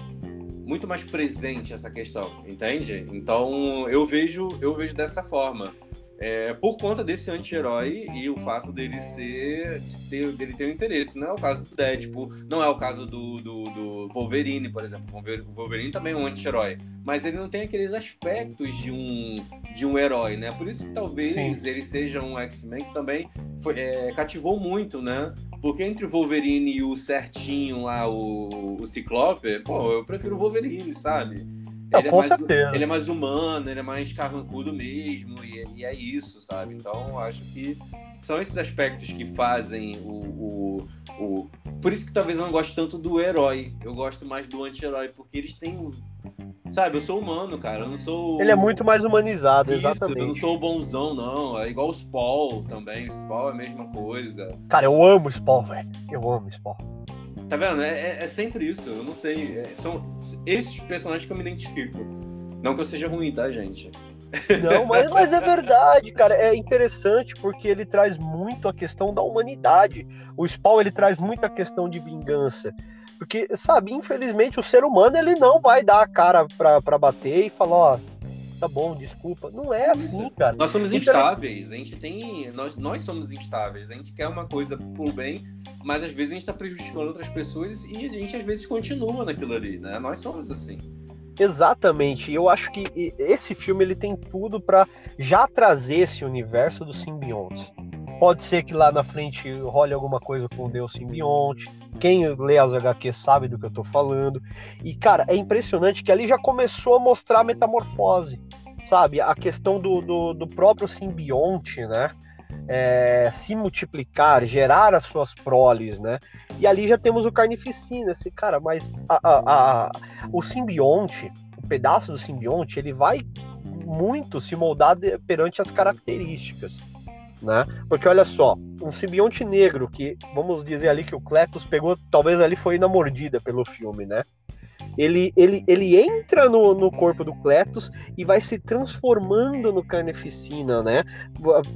muito mais presente essa questão, entende? Então eu vejo eu vejo dessa forma. É, por conta desse anti-herói e o fato dele ser ter, dele ter um interesse. Não é o caso do Deadpool, não é o caso do, do, do Wolverine, por exemplo. O Wolverine também é um anti-herói, mas ele não tem aqueles aspectos de um, de um herói, né? Por isso que talvez Sim. ele seja um X-Men que também foi, é, cativou muito, né? Porque entre o Wolverine e o certinho lá, o, o Ciclope, pô, eu prefiro o Wolverine, sabe? Não, ele, é com mais, certeza. ele é mais humano, ele é mais carrancudo mesmo, e, e, é isso, sabe? Então, acho que são esses aspectos que fazem o, o, o, Por isso que talvez eu não goste tanto do herói. Eu gosto mais do anti-herói, porque eles têm. Sabe, eu sou humano, cara. Eu não sou. Ele é muito mais humanizado, isso, exatamente. Eu não sou o bonzão, não. É igual o Spawn também. Spawn é a mesma coisa. Cara, eu amo Spawn, velho. Eu amo Spawn. Tá vendo? É, é, é sempre isso. Eu não sei. É, são esses personagens que eu me identifico. Não que eu seja ruim, tá, gente? Não, mas, mas é verdade, cara. É interessante porque ele traz muito a questão da humanidade. O Spawn ele traz muito a questão de vingança. Porque, sabe, infelizmente o ser humano ele não vai dar a cara pra, pra bater e falar, ó, tá bom, desculpa. Não é assim, cara. Nós somos então, instáveis, a gente tem. Nós, nós somos instáveis, a gente quer uma coisa por bem, mas às vezes a gente tá prejudicando outras pessoas e a gente às vezes continua naquilo ali, né? Nós somos assim. Exatamente. Eu acho que esse filme ele tem tudo para já trazer esse universo dos simbiontes. Pode ser que lá na frente role alguma coisa com o Deus simbionte. Quem lê as HQ sabe do que eu tô falando. E, cara, é impressionante que ali já começou a mostrar a metamorfose. Sabe? A questão do, do, do próprio simbionte, né? É, se multiplicar, gerar as suas proles, né? E ali já temos o carnificina, esse cara, mas a, a, a, o simbionte, o pedaço do simbionte, ele vai muito se moldar de, perante as características né? Porque olha só, um simbionte negro que, vamos dizer ali que o Cletus pegou, talvez ali foi na mordida pelo filme, né? Ele, ele, ele entra no, no corpo do Cletus e vai se transformando no Carneficina, né?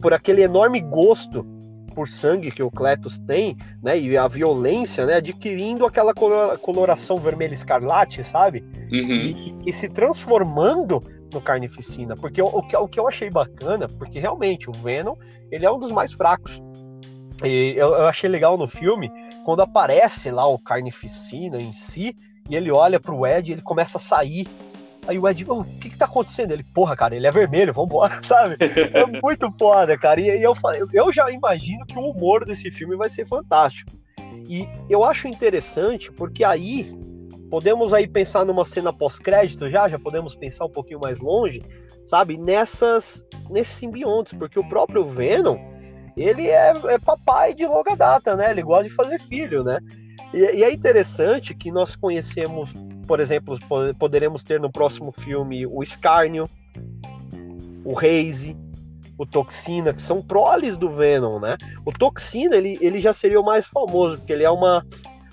Por aquele enorme gosto por sangue que o Cletus tem, né? E a violência, né? Adquirindo aquela coloração vermelha escarlate, sabe? Uhum. E, e, se transformando no Carnificina, porque o, o, que, o que eu achei bacana, porque realmente o Venom, ele é um dos mais fracos. E eu, eu achei legal no filme, quando aparece lá o Carnificina em si, e ele olha pro Ed e ele começa a sair. Aí o Ed, o que que tá acontecendo? Ele, porra, cara, ele é vermelho, vambora, sabe? É muito foda, cara. E, e eu, eu já imagino que o humor desse filme vai ser fantástico. E eu acho interessante porque aí podemos aí pensar numa cena pós-crédito já, já podemos pensar um pouquinho mais longe, sabe? Nessas, nesses simbiontes, porque o próprio Venom, ele é, é papai de longa data, né? Ele gosta de fazer filho, né? E, e, é interessante que nós conhecemos, por exemplo, poderemos ter no próximo filme o Escárnio, o Reise, o Toxina, que são proles do Venom, né? O Toxina, ele, ele já seria o mais famoso, porque ele é uma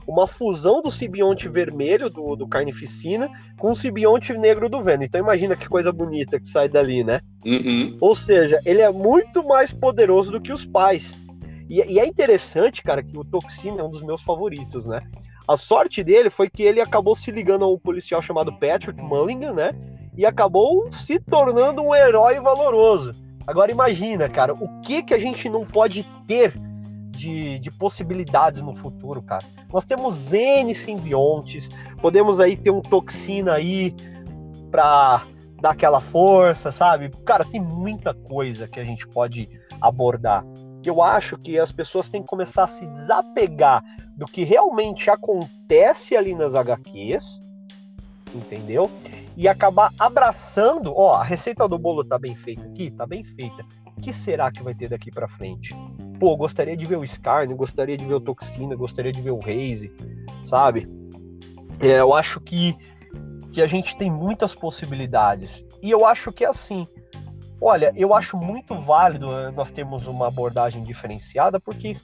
uma fusão do simbionte vermelho do, do Carnificina com o simbionte negro do Venom. Então imagina que coisa bonita que sai dali, né? Uhum. Ou seja, ele é muito mais poderoso do que os pais. E, e, é interessante, cara, que o Toxina é um dos meus favoritos, né? A sorte dele foi que ele acabou se ligando a um policial chamado Patrick Mulligan, né? E acabou se tornando um herói valoroso. Agora imagina, cara, o que que a gente não pode ter de, de possibilidades no futuro, cara. Nós temos N simbiontes, podemos aí ter um toxina aí para dar aquela força, sabe? Cara, tem muita coisa que a gente pode abordar. Eu acho que as pessoas têm que começar a se desapegar do que realmente acontece ali nas HQs, entendeu? E acabar abraçando, ó, a receita do bolo tá bem feita aqui, tá bem feita. O que será que vai ter daqui para frente? pô, gostaria de ver o Scarne, gostaria de ver o Toxina, gostaria de ver o Raze, sabe? É, eu acho que, que a gente tem muitas possibilidades. E eu acho que é assim. Olha, eu acho muito válido eh, nós termos uma abordagem diferenciada, porque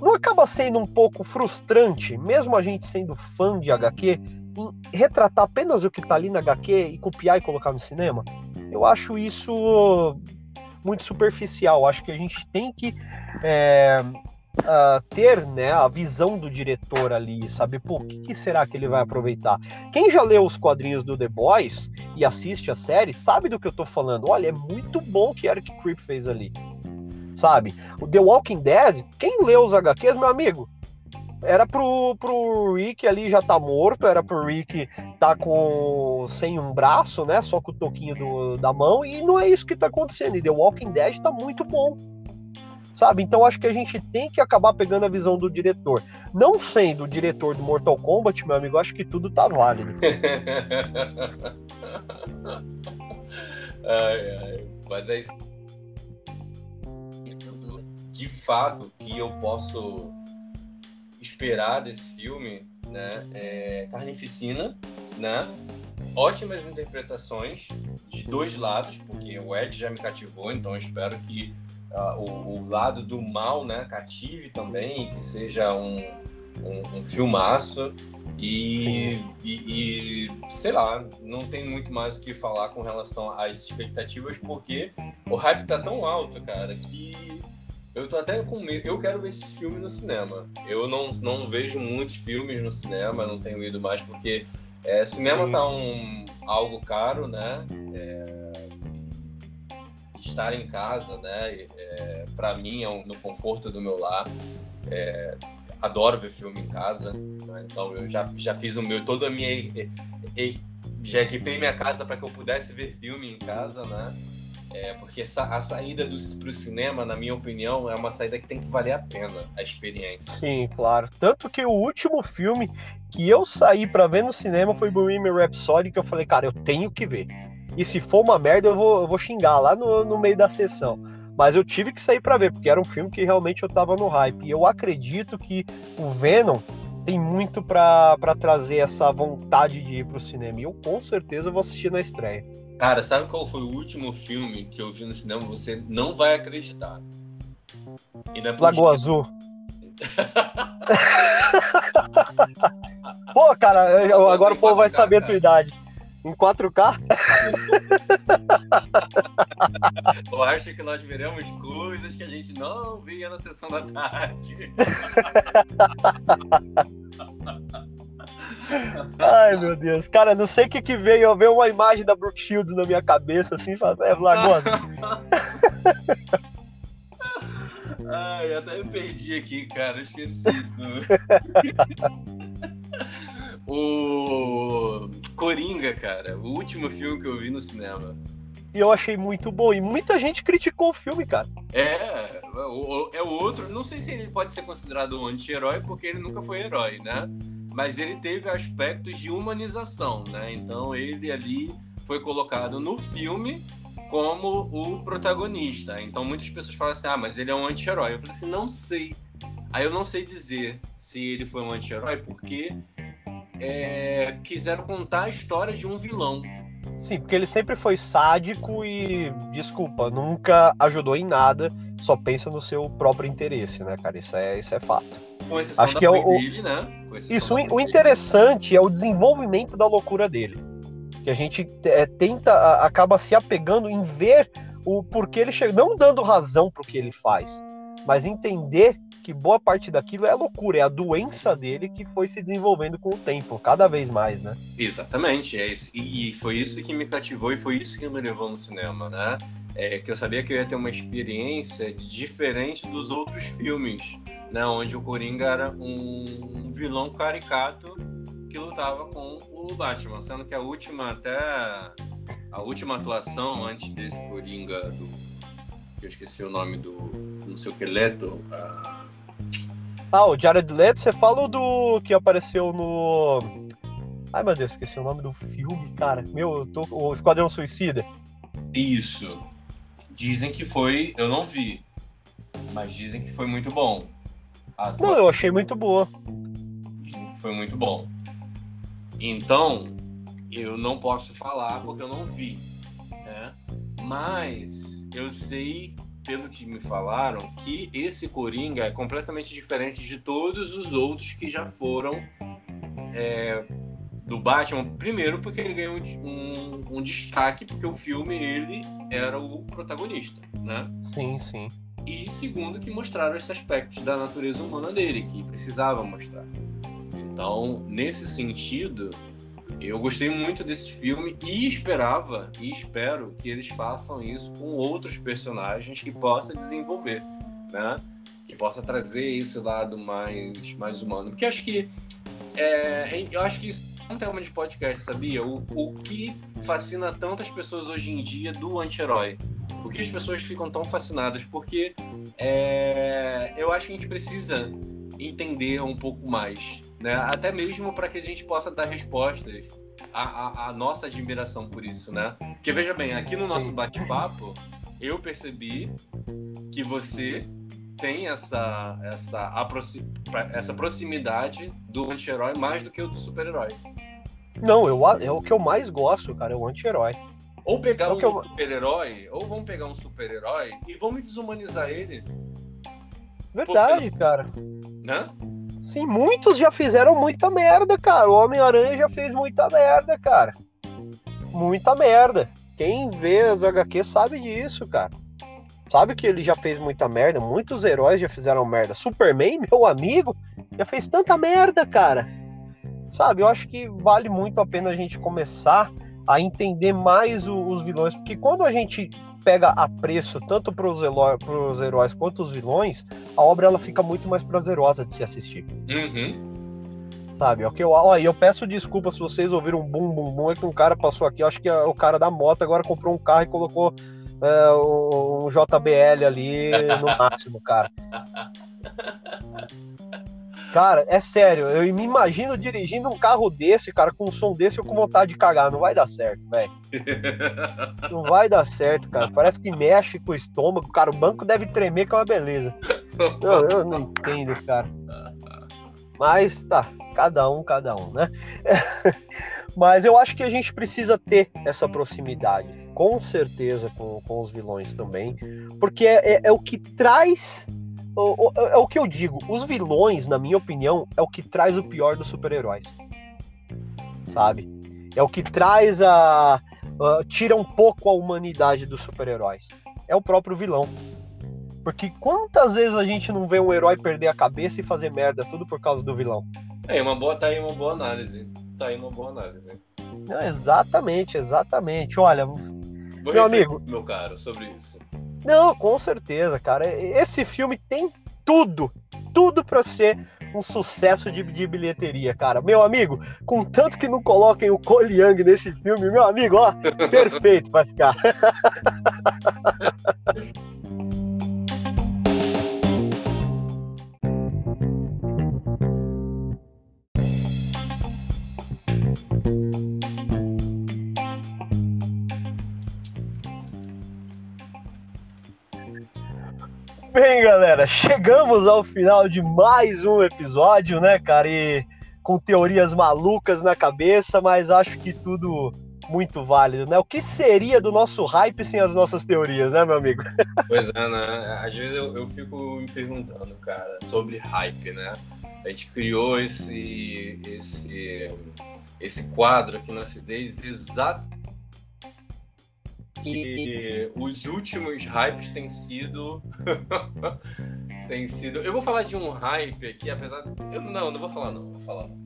não acaba sendo um pouco frustrante, mesmo a gente sendo fã de HQ, em retratar apenas o que tá ali na HQ e copiar e colocar no cinema? Eu acho isso muito superficial. Acho que a gente tem que é, uh, ter né, a visão do diretor ali, saber por que, que, será que ele vai aproveitar. Quem já leu os quadrinhos do The Boys e assiste a série sabe do que eu tô falando. Olha, é muito bom o que Eric Krip fez ali. Sabe? O The Walking Dead, quem leu os HQs, meu amigo, era pro, pro Rick ali já tá morto, era pro Rick tá com sem um braço, né? Só com o toquinho do, da mão, e não é isso que tá acontecendo. E The Walking Dead tá muito bom. Sabe? Então acho que a gente tem que acabar pegando a visão do diretor. Não sendo o diretor do Mortal Kombat, meu amigo, acho que tudo tá válido. ai, ai. Mas é isso. De fato que eu posso esperar desse filme, né? É Carnificina, né? Ótimas interpretações de dois lados, porque o Ed já me cativou, então espero que uh, o, o, lado do mal, né, cative também, que seja um, um, um filmaço. E, e, e, sei lá, não tem muito mais o que falar com relação às expectativas, porque o hype tá tão alto, cara, que eu tô até com medo. Eu quero ver esse filme no cinema. Eu não, não vejo muitos filmes no cinema, não tenho ido mais porque é, cinema Sim. tá um, algo caro, né? É, estar em casa, né? É, para mim, é um, no conforto do meu lar. É, adoro ver filme em casa, né? então eu já, já fiz o meu, toda a minha. Já equipei minha casa para que eu pudesse ver filme em casa, né? É, porque a saída para o cinema, na minha opinião, é uma saída que tem que valer a pena a experiência. Sim, claro. Tanto que o último filme que eu saí para ver no cinema foi Bohemian Rhapsody, que eu falei, cara, eu tenho que ver. E se for uma merda, eu vou, eu vou xingar lá no, no meio da sessão. Mas eu tive que sair para ver, porque era um filme que realmente eu tava no hype. E eu acredito que o Venom tem muito para trazer essa vontade de ir pro cinema. E eu com certeza vou assistir na estreia. Cara, sabe qual foi o último filme que eu vi no cinema? Você não vai acreditar. É Lagoa Azul. Pô, cara, eu, agora o povo vai saber a tua idade. Em 4K? eu acho que nós veremos coisas que a gente não via na sessão da tarde. Ai, meu Deus. Cara, não sei o que que veio. Eu veio uma imagem da Brooke Shields na minha cabeça, assim, é Lagoa. Ai, até me perdi aqui, cara. Esqueci. O Coringa, cara. O último filme que eu vi no cinema. E eu achei muito bom. E muita gente criticou o filme, cara. É, é o, outro. Não sei se ele pode ser considerado um anti-herói, porque ele nunca foi herói, né? Mas ele teve aspectos de humanização, né? Então ele ali foi colocado no filme como o protagonista. Então muitas pessoas falam assim: ah, mas ele é um anti-herói. Eu falei assim: não sei. Aí eu não sei dizer se ele foi um anti-herói porque é, quiseram contar a história de um vilão. Sim, porque ele sempre foi sádico e, desculpa, nunca ajudou em nada, só pensa no seu próprio interesse, né, cara? Isso é, isso é fato. Com exceção Acho que é o, dele, né? Isso, o interessante é o desenvolvimento da loucura dele que a gente é, tenta, acaba se apegando em ver o porquê ele chega, não dando razão para o que ele faz, mas entender que boa parte daquilo é loucura, é a doença dele que foi se desenvolvendo com o tempo, cada vez mais, né? Exatamente, é isso. E, e foi isso que me cativou e foi isso que me levou no cinema, né? É que eu sabia que eu ia ter uma experiência diferente dos outros filmes, né? Onde o Coringa era um, vilão caricato que lutava com o Batman, sendo que a última até a última atuação antes desse Coringa do que eu esqueci o nome do não sei o que Leto. Ah, o Jared Leto, você fala do que apareceu no Ai meu Deus, esqueci o nome do filme, cara. Meu, eu tô o Esquadrão Suicida. Isso. Dizem que foi, eu não vi, mas dizem que foi muito bom. Não, eu achei muito boa. Dizem que foi muito bom. Então, eu não posso falar porque eu não vi, né? Mas eu sei, pelo que me falaram, que esse Coringa é completamente diferente de todos os outros que já foram é, do Batman. Primeiro, porque ele ganhou um, um, destaque, porque o filme ele era o protagonista, né? Sim, sim. E segundo, que mostraram esses aspectos da natureza humana dele, que precisava mostrar. Então, nesse sentido, eu gostei muito desse filme e esperava e espero que eles façam isso com outros personagens que possa desenvolver, né? Que possa trazer esse lado mais, mais humano. Porque acho que é, eu acho que isso é um tema de podcast, sabia? O, o que fascina tantas pessoas hoje em dia do anti-herói? Por que as pessoas ficam tão fascinadas? Porque é, eu acho que a gente precisa entender um pouco mais né? Até mesmo para que a gente possa dar respostas à, à, à, nossa admiração por isso, né? Porque veja bem, aqui no nosso bate-papo, eu percebi que você tem essa, essa, essa proximidade do anti-herói mais do que o do super-herói. Não, eu, é o que eu mais gosto, cara, é o anti-herói. Ou pegar é um eu... super-herói, ou vamos pegar um super-herói e vamos desumanizar ele. Verdade, Porque... cara. Né? Sim, muitos já fizeram muita merda, cara. O Homem-Aranha já fez muita merda, cara. Muita merda. Quem vê as HQ sabe disso, cara. Sabe que ele já fez muita merda. Muitos heróis já fizeram merda. Superman, meu amigo, já fez tanta merda, cara. Sabe, eu acho que vale muito a pena a gente começar a entender mais os vilões, porque quando a gente pega a preço tanto para os heróis quanto os vilões, a obra ela fica muito mais prazerosa de se assistir. Uhum. Sabe? Ok, eu, ó, eu peço desculpa se vocês ouviram um bum bum bum, é que um cara passou aqui, eu acho que é o cara da moto agora comprou um carro e colocou é, um JBL ali no máximo, cara. Cara, é sério, eu me imagino dirigindo um carro desse, cara, com um som desse, eu com vontade de cagar. Não vai dar certo, velho. Não vai dar certo, cara. Parece que mexe com o estômago, cara. O banco deve tremer, que é uma beleza. Não, eu não entendo, cara. Mas tá, cada um, cada um, né? Mas eu acho que a gente precisa ter essa proximidade, com certeza, com, com os vilões também, porque é, é, é o que traz é o que eu digo, os vilões, na minha opinião, é o que traz o pior dos super-heróis. Sabe? É o que traz a. a tira um pouco a humanidade dos super-heróis. É o próprio vilão. Porque quantas vezes a gente não vê um herói perder a cabeça e fazer merda tudo por causa do vilão? É, uma boa, tá aí uma boa análise. Tá aí uma boa análise. Não, exatamente, exatamente. Olha, Vou meu amigo. Meu caro, sobre isso. Não, com certeza, cara. Esse filme tem tudo, tudo para ser um sucesso de, de, bilheteria, cara. Meu amigo, contanto que não coloquem o Cole Young nesse filme, meu amigo, ó, perfeito vai ficar. Bem, galera, chegamos ao final de mais um episódio, né, cara? E com teorias malucas na cabeça, mas acho que tudo muito válido, né? O que seria do nosso hype sem as nossas teorias, né, meu amigo? Pois é, né? Às vezes eu, eu fico me perguntando, cara, sobre hype, né? A gente criou esse, esse, esse quadro aqui na Acidez exatamente que os últimos hypes têm sido. têm sido. Eu vou falar de um hype aqui, apesar. Eu, não, não vou falar, não. Vou falar, não.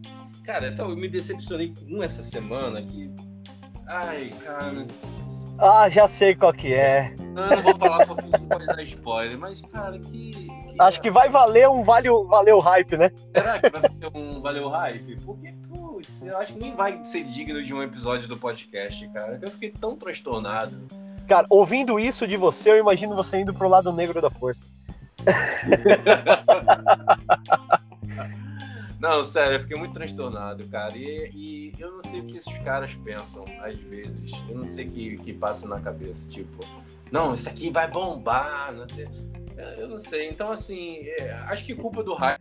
Cara, então, eu me decepcionei com um essa semana que. Ai, cara. Ah, já sei qual que é. Não, não vou falar porque não pode dar spoiler, mas, cara, que. que Acho que vai valer um vale, valeu hype, né? Será que vai valer um valeu hype? Porque, putz, eu acho que nem vai ser digno de um episódio do podcast, cara. Eu fiquei tão transtornado. Cara, ouvindo isso de você, eu imagino você indo pro lado negro da força. Não, sério, eu fiquei muito transtornado, cara. E, e, eu não sei o que esses caras pensam, às vezes. Eu não sei o que, que passa na cabeça. Tipo, não, isso aqui vai bombar. Não sei. Eu não sei. Então, assim, é, acho que culpa do hype.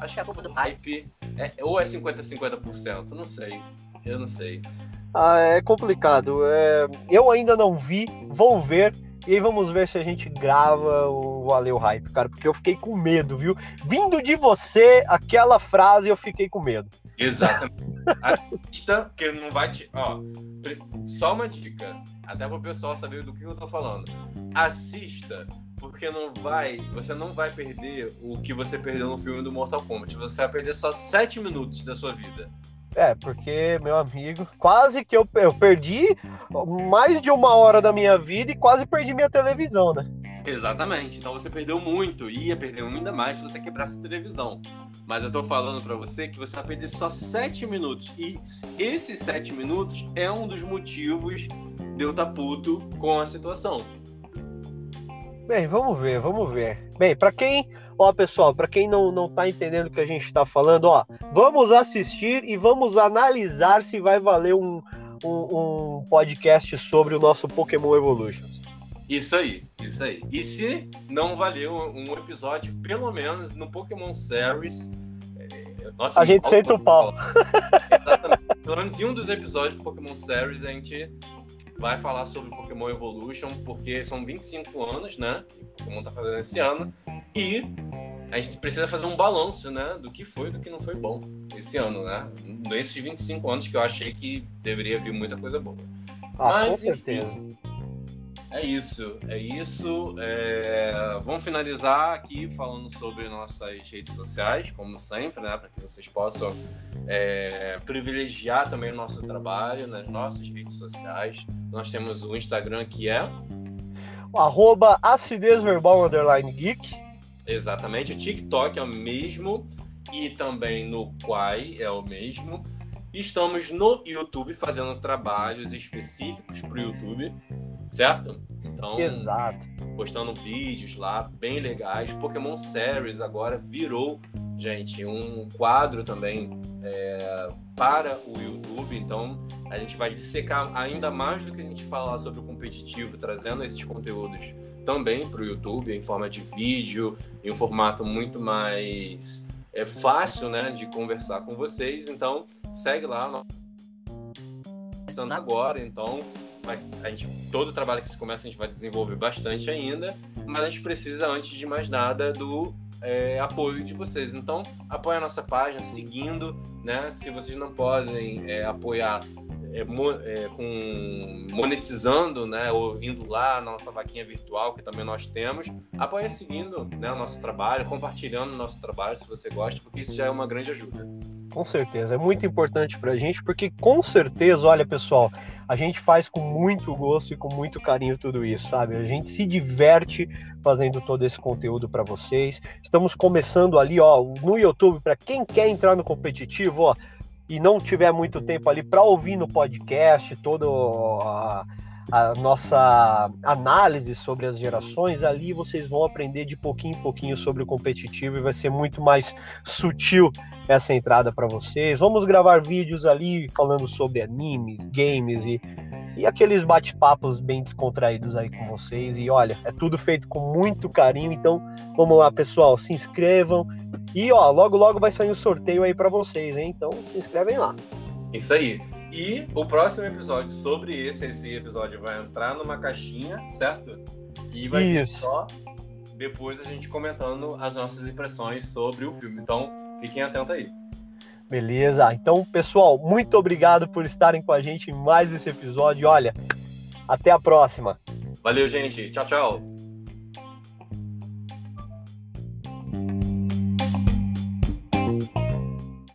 Acho que a culpa do hype é, ou é 50-50%. Não sei. Eu não sei. Ah, é complicado. É... Eu ainda não vi, vou ver. E aí vamos ver se a gente grava o Valeu Hype, cara, porque eu fiquei com medo, viu? Vindo de você, aquela frase eu fiquei com medo. Exatamente. Assista, porque não vai te. Ó, só uma dica, até para o pessoal saber do que eu tô falando. Assista, porque não vai. Você não vai perder o que você perdeu no filme do Mortal Kombat. Você vai perder só 7 minutos da sua vida. É, porque, meu amigo, quase que eu, eu perdi mais de uma hora da minha vida e quase perdi minha televisão, né? Exatamente. Então você perdeu muito. Ia perder ainda mais se você quebrasse a televisão. Mas eu tô falando para você que você vai perder só 7 minutos. E esses 7 minutos é um dos motivos de eu estar tá puto com a situação. Bem, vamos ver, vamos ver. Bem, para quem, ó, pessoal, para quem não não tá entendendo o que a gente está falando, ó, vamos assistir e vamos analisar se vai valer um, um, um podcast sobre o nosso Pokémon Evolutions. Isso aí, isso aí. E se não valeu um episódio, pelo menos no Pokémon Series, é, nossa, a gente senta o pau. Exatamente. Pelo menos em um dos episódios do Pokémon Series a gente vai falar sobre Pokémon Evolution, porque são 25 anos, né? Que o Pokémon tá fazendo esse ano. E a gente precisa fazer um balanço, né? Do que foi e do que não foi bom esse ano, né? Nesses 25 anos que eu achei que deveria vir muita coisa boa. Ah, Mas, com certeza. Enfim, é isso, é isso. É... Vamos finalizar aqui falando sobre nossas redes sociais, como sempre, né? Para que vocês possam é... privilegiar também o nosso trabalho nas nossas redes sociais. Nós temos o Instagram que é. O arroba acidez verbal underline geek. Exatamente, o TikTok é o mesmo e também no Quai é o mesmo. Estamos no YouTube fazendo trabalhos específicos para o YouTube certo? Então, Exato. postando vídeos lá bem legais. Pokémon Series agora virou, gente, um quadro também é, para o YouTube. Então, a gente vai dissecar ainda mais do que a gente falar sobre o competitivo, trazendo esses conteúdos também para o YouTube em forma de vídeo, em um formato muito mais é, fácil, né, de conversar com vocês. Então, segue lá. Começando agora, então a gente, todo o trabalho que se começa a gente vai desenvolver bastante ainda, mas a gente precisa, antes de mais nada, do é, apoio de vocês. Então, apoie a nossa página, seguindo, né? Se vocês não podem é, apoiar é, é, com monetizando, né, ou indo lá na nossa vaquinha virtual, que também nós temos, apoie seguindo né, o nosso trabalho, compartilhando o nosso trabalho, se você gosta, porque isso já é uma grande ajuda. Com certeza, é muito importante para a gente, porque com certeza, olha pessoal, a gente faz com muito gosto e com muito carinho tudo isso, sabe? A gente se diverte fazendo todo esse conteúdo para vocês. Estamos começando ali, ó, no YouTube, para quem quer entrar no competitivo, ó, e não tiver muito tempo ali para ouvir no podcast toda a, a, nossa análise sobre as gerações, ali vocês vão aprender de pouquinho em pouquinho sobre o competitivo e vai ser muito mais sutil essa entrada para vocês. Vamos gravar vídeos ali falando sobre animes, games e, e aqueles bate-papos bem descontraídos aí com vocês. E olha, é tudo feito com muito carinho. Então, vamos lá, pessoal, se inscrevam. E ó, logo logo vai sair o um sorteio aí para vocês, hein? Então, se inscrevem lá. Isso aí. E o próximo episódio sobre esse, esse episódio vai entrar numa caixinha, certo? E vai Isso. só depois a gente comentando as nossas impressões sobre o filme. Então, fiquem atentos aí. Beleza. Então, pessoal, muito obrigado por estarem com a gente em mais esse episódio. Olha, até a próxima. Valeu, gente. Tchau, tchau.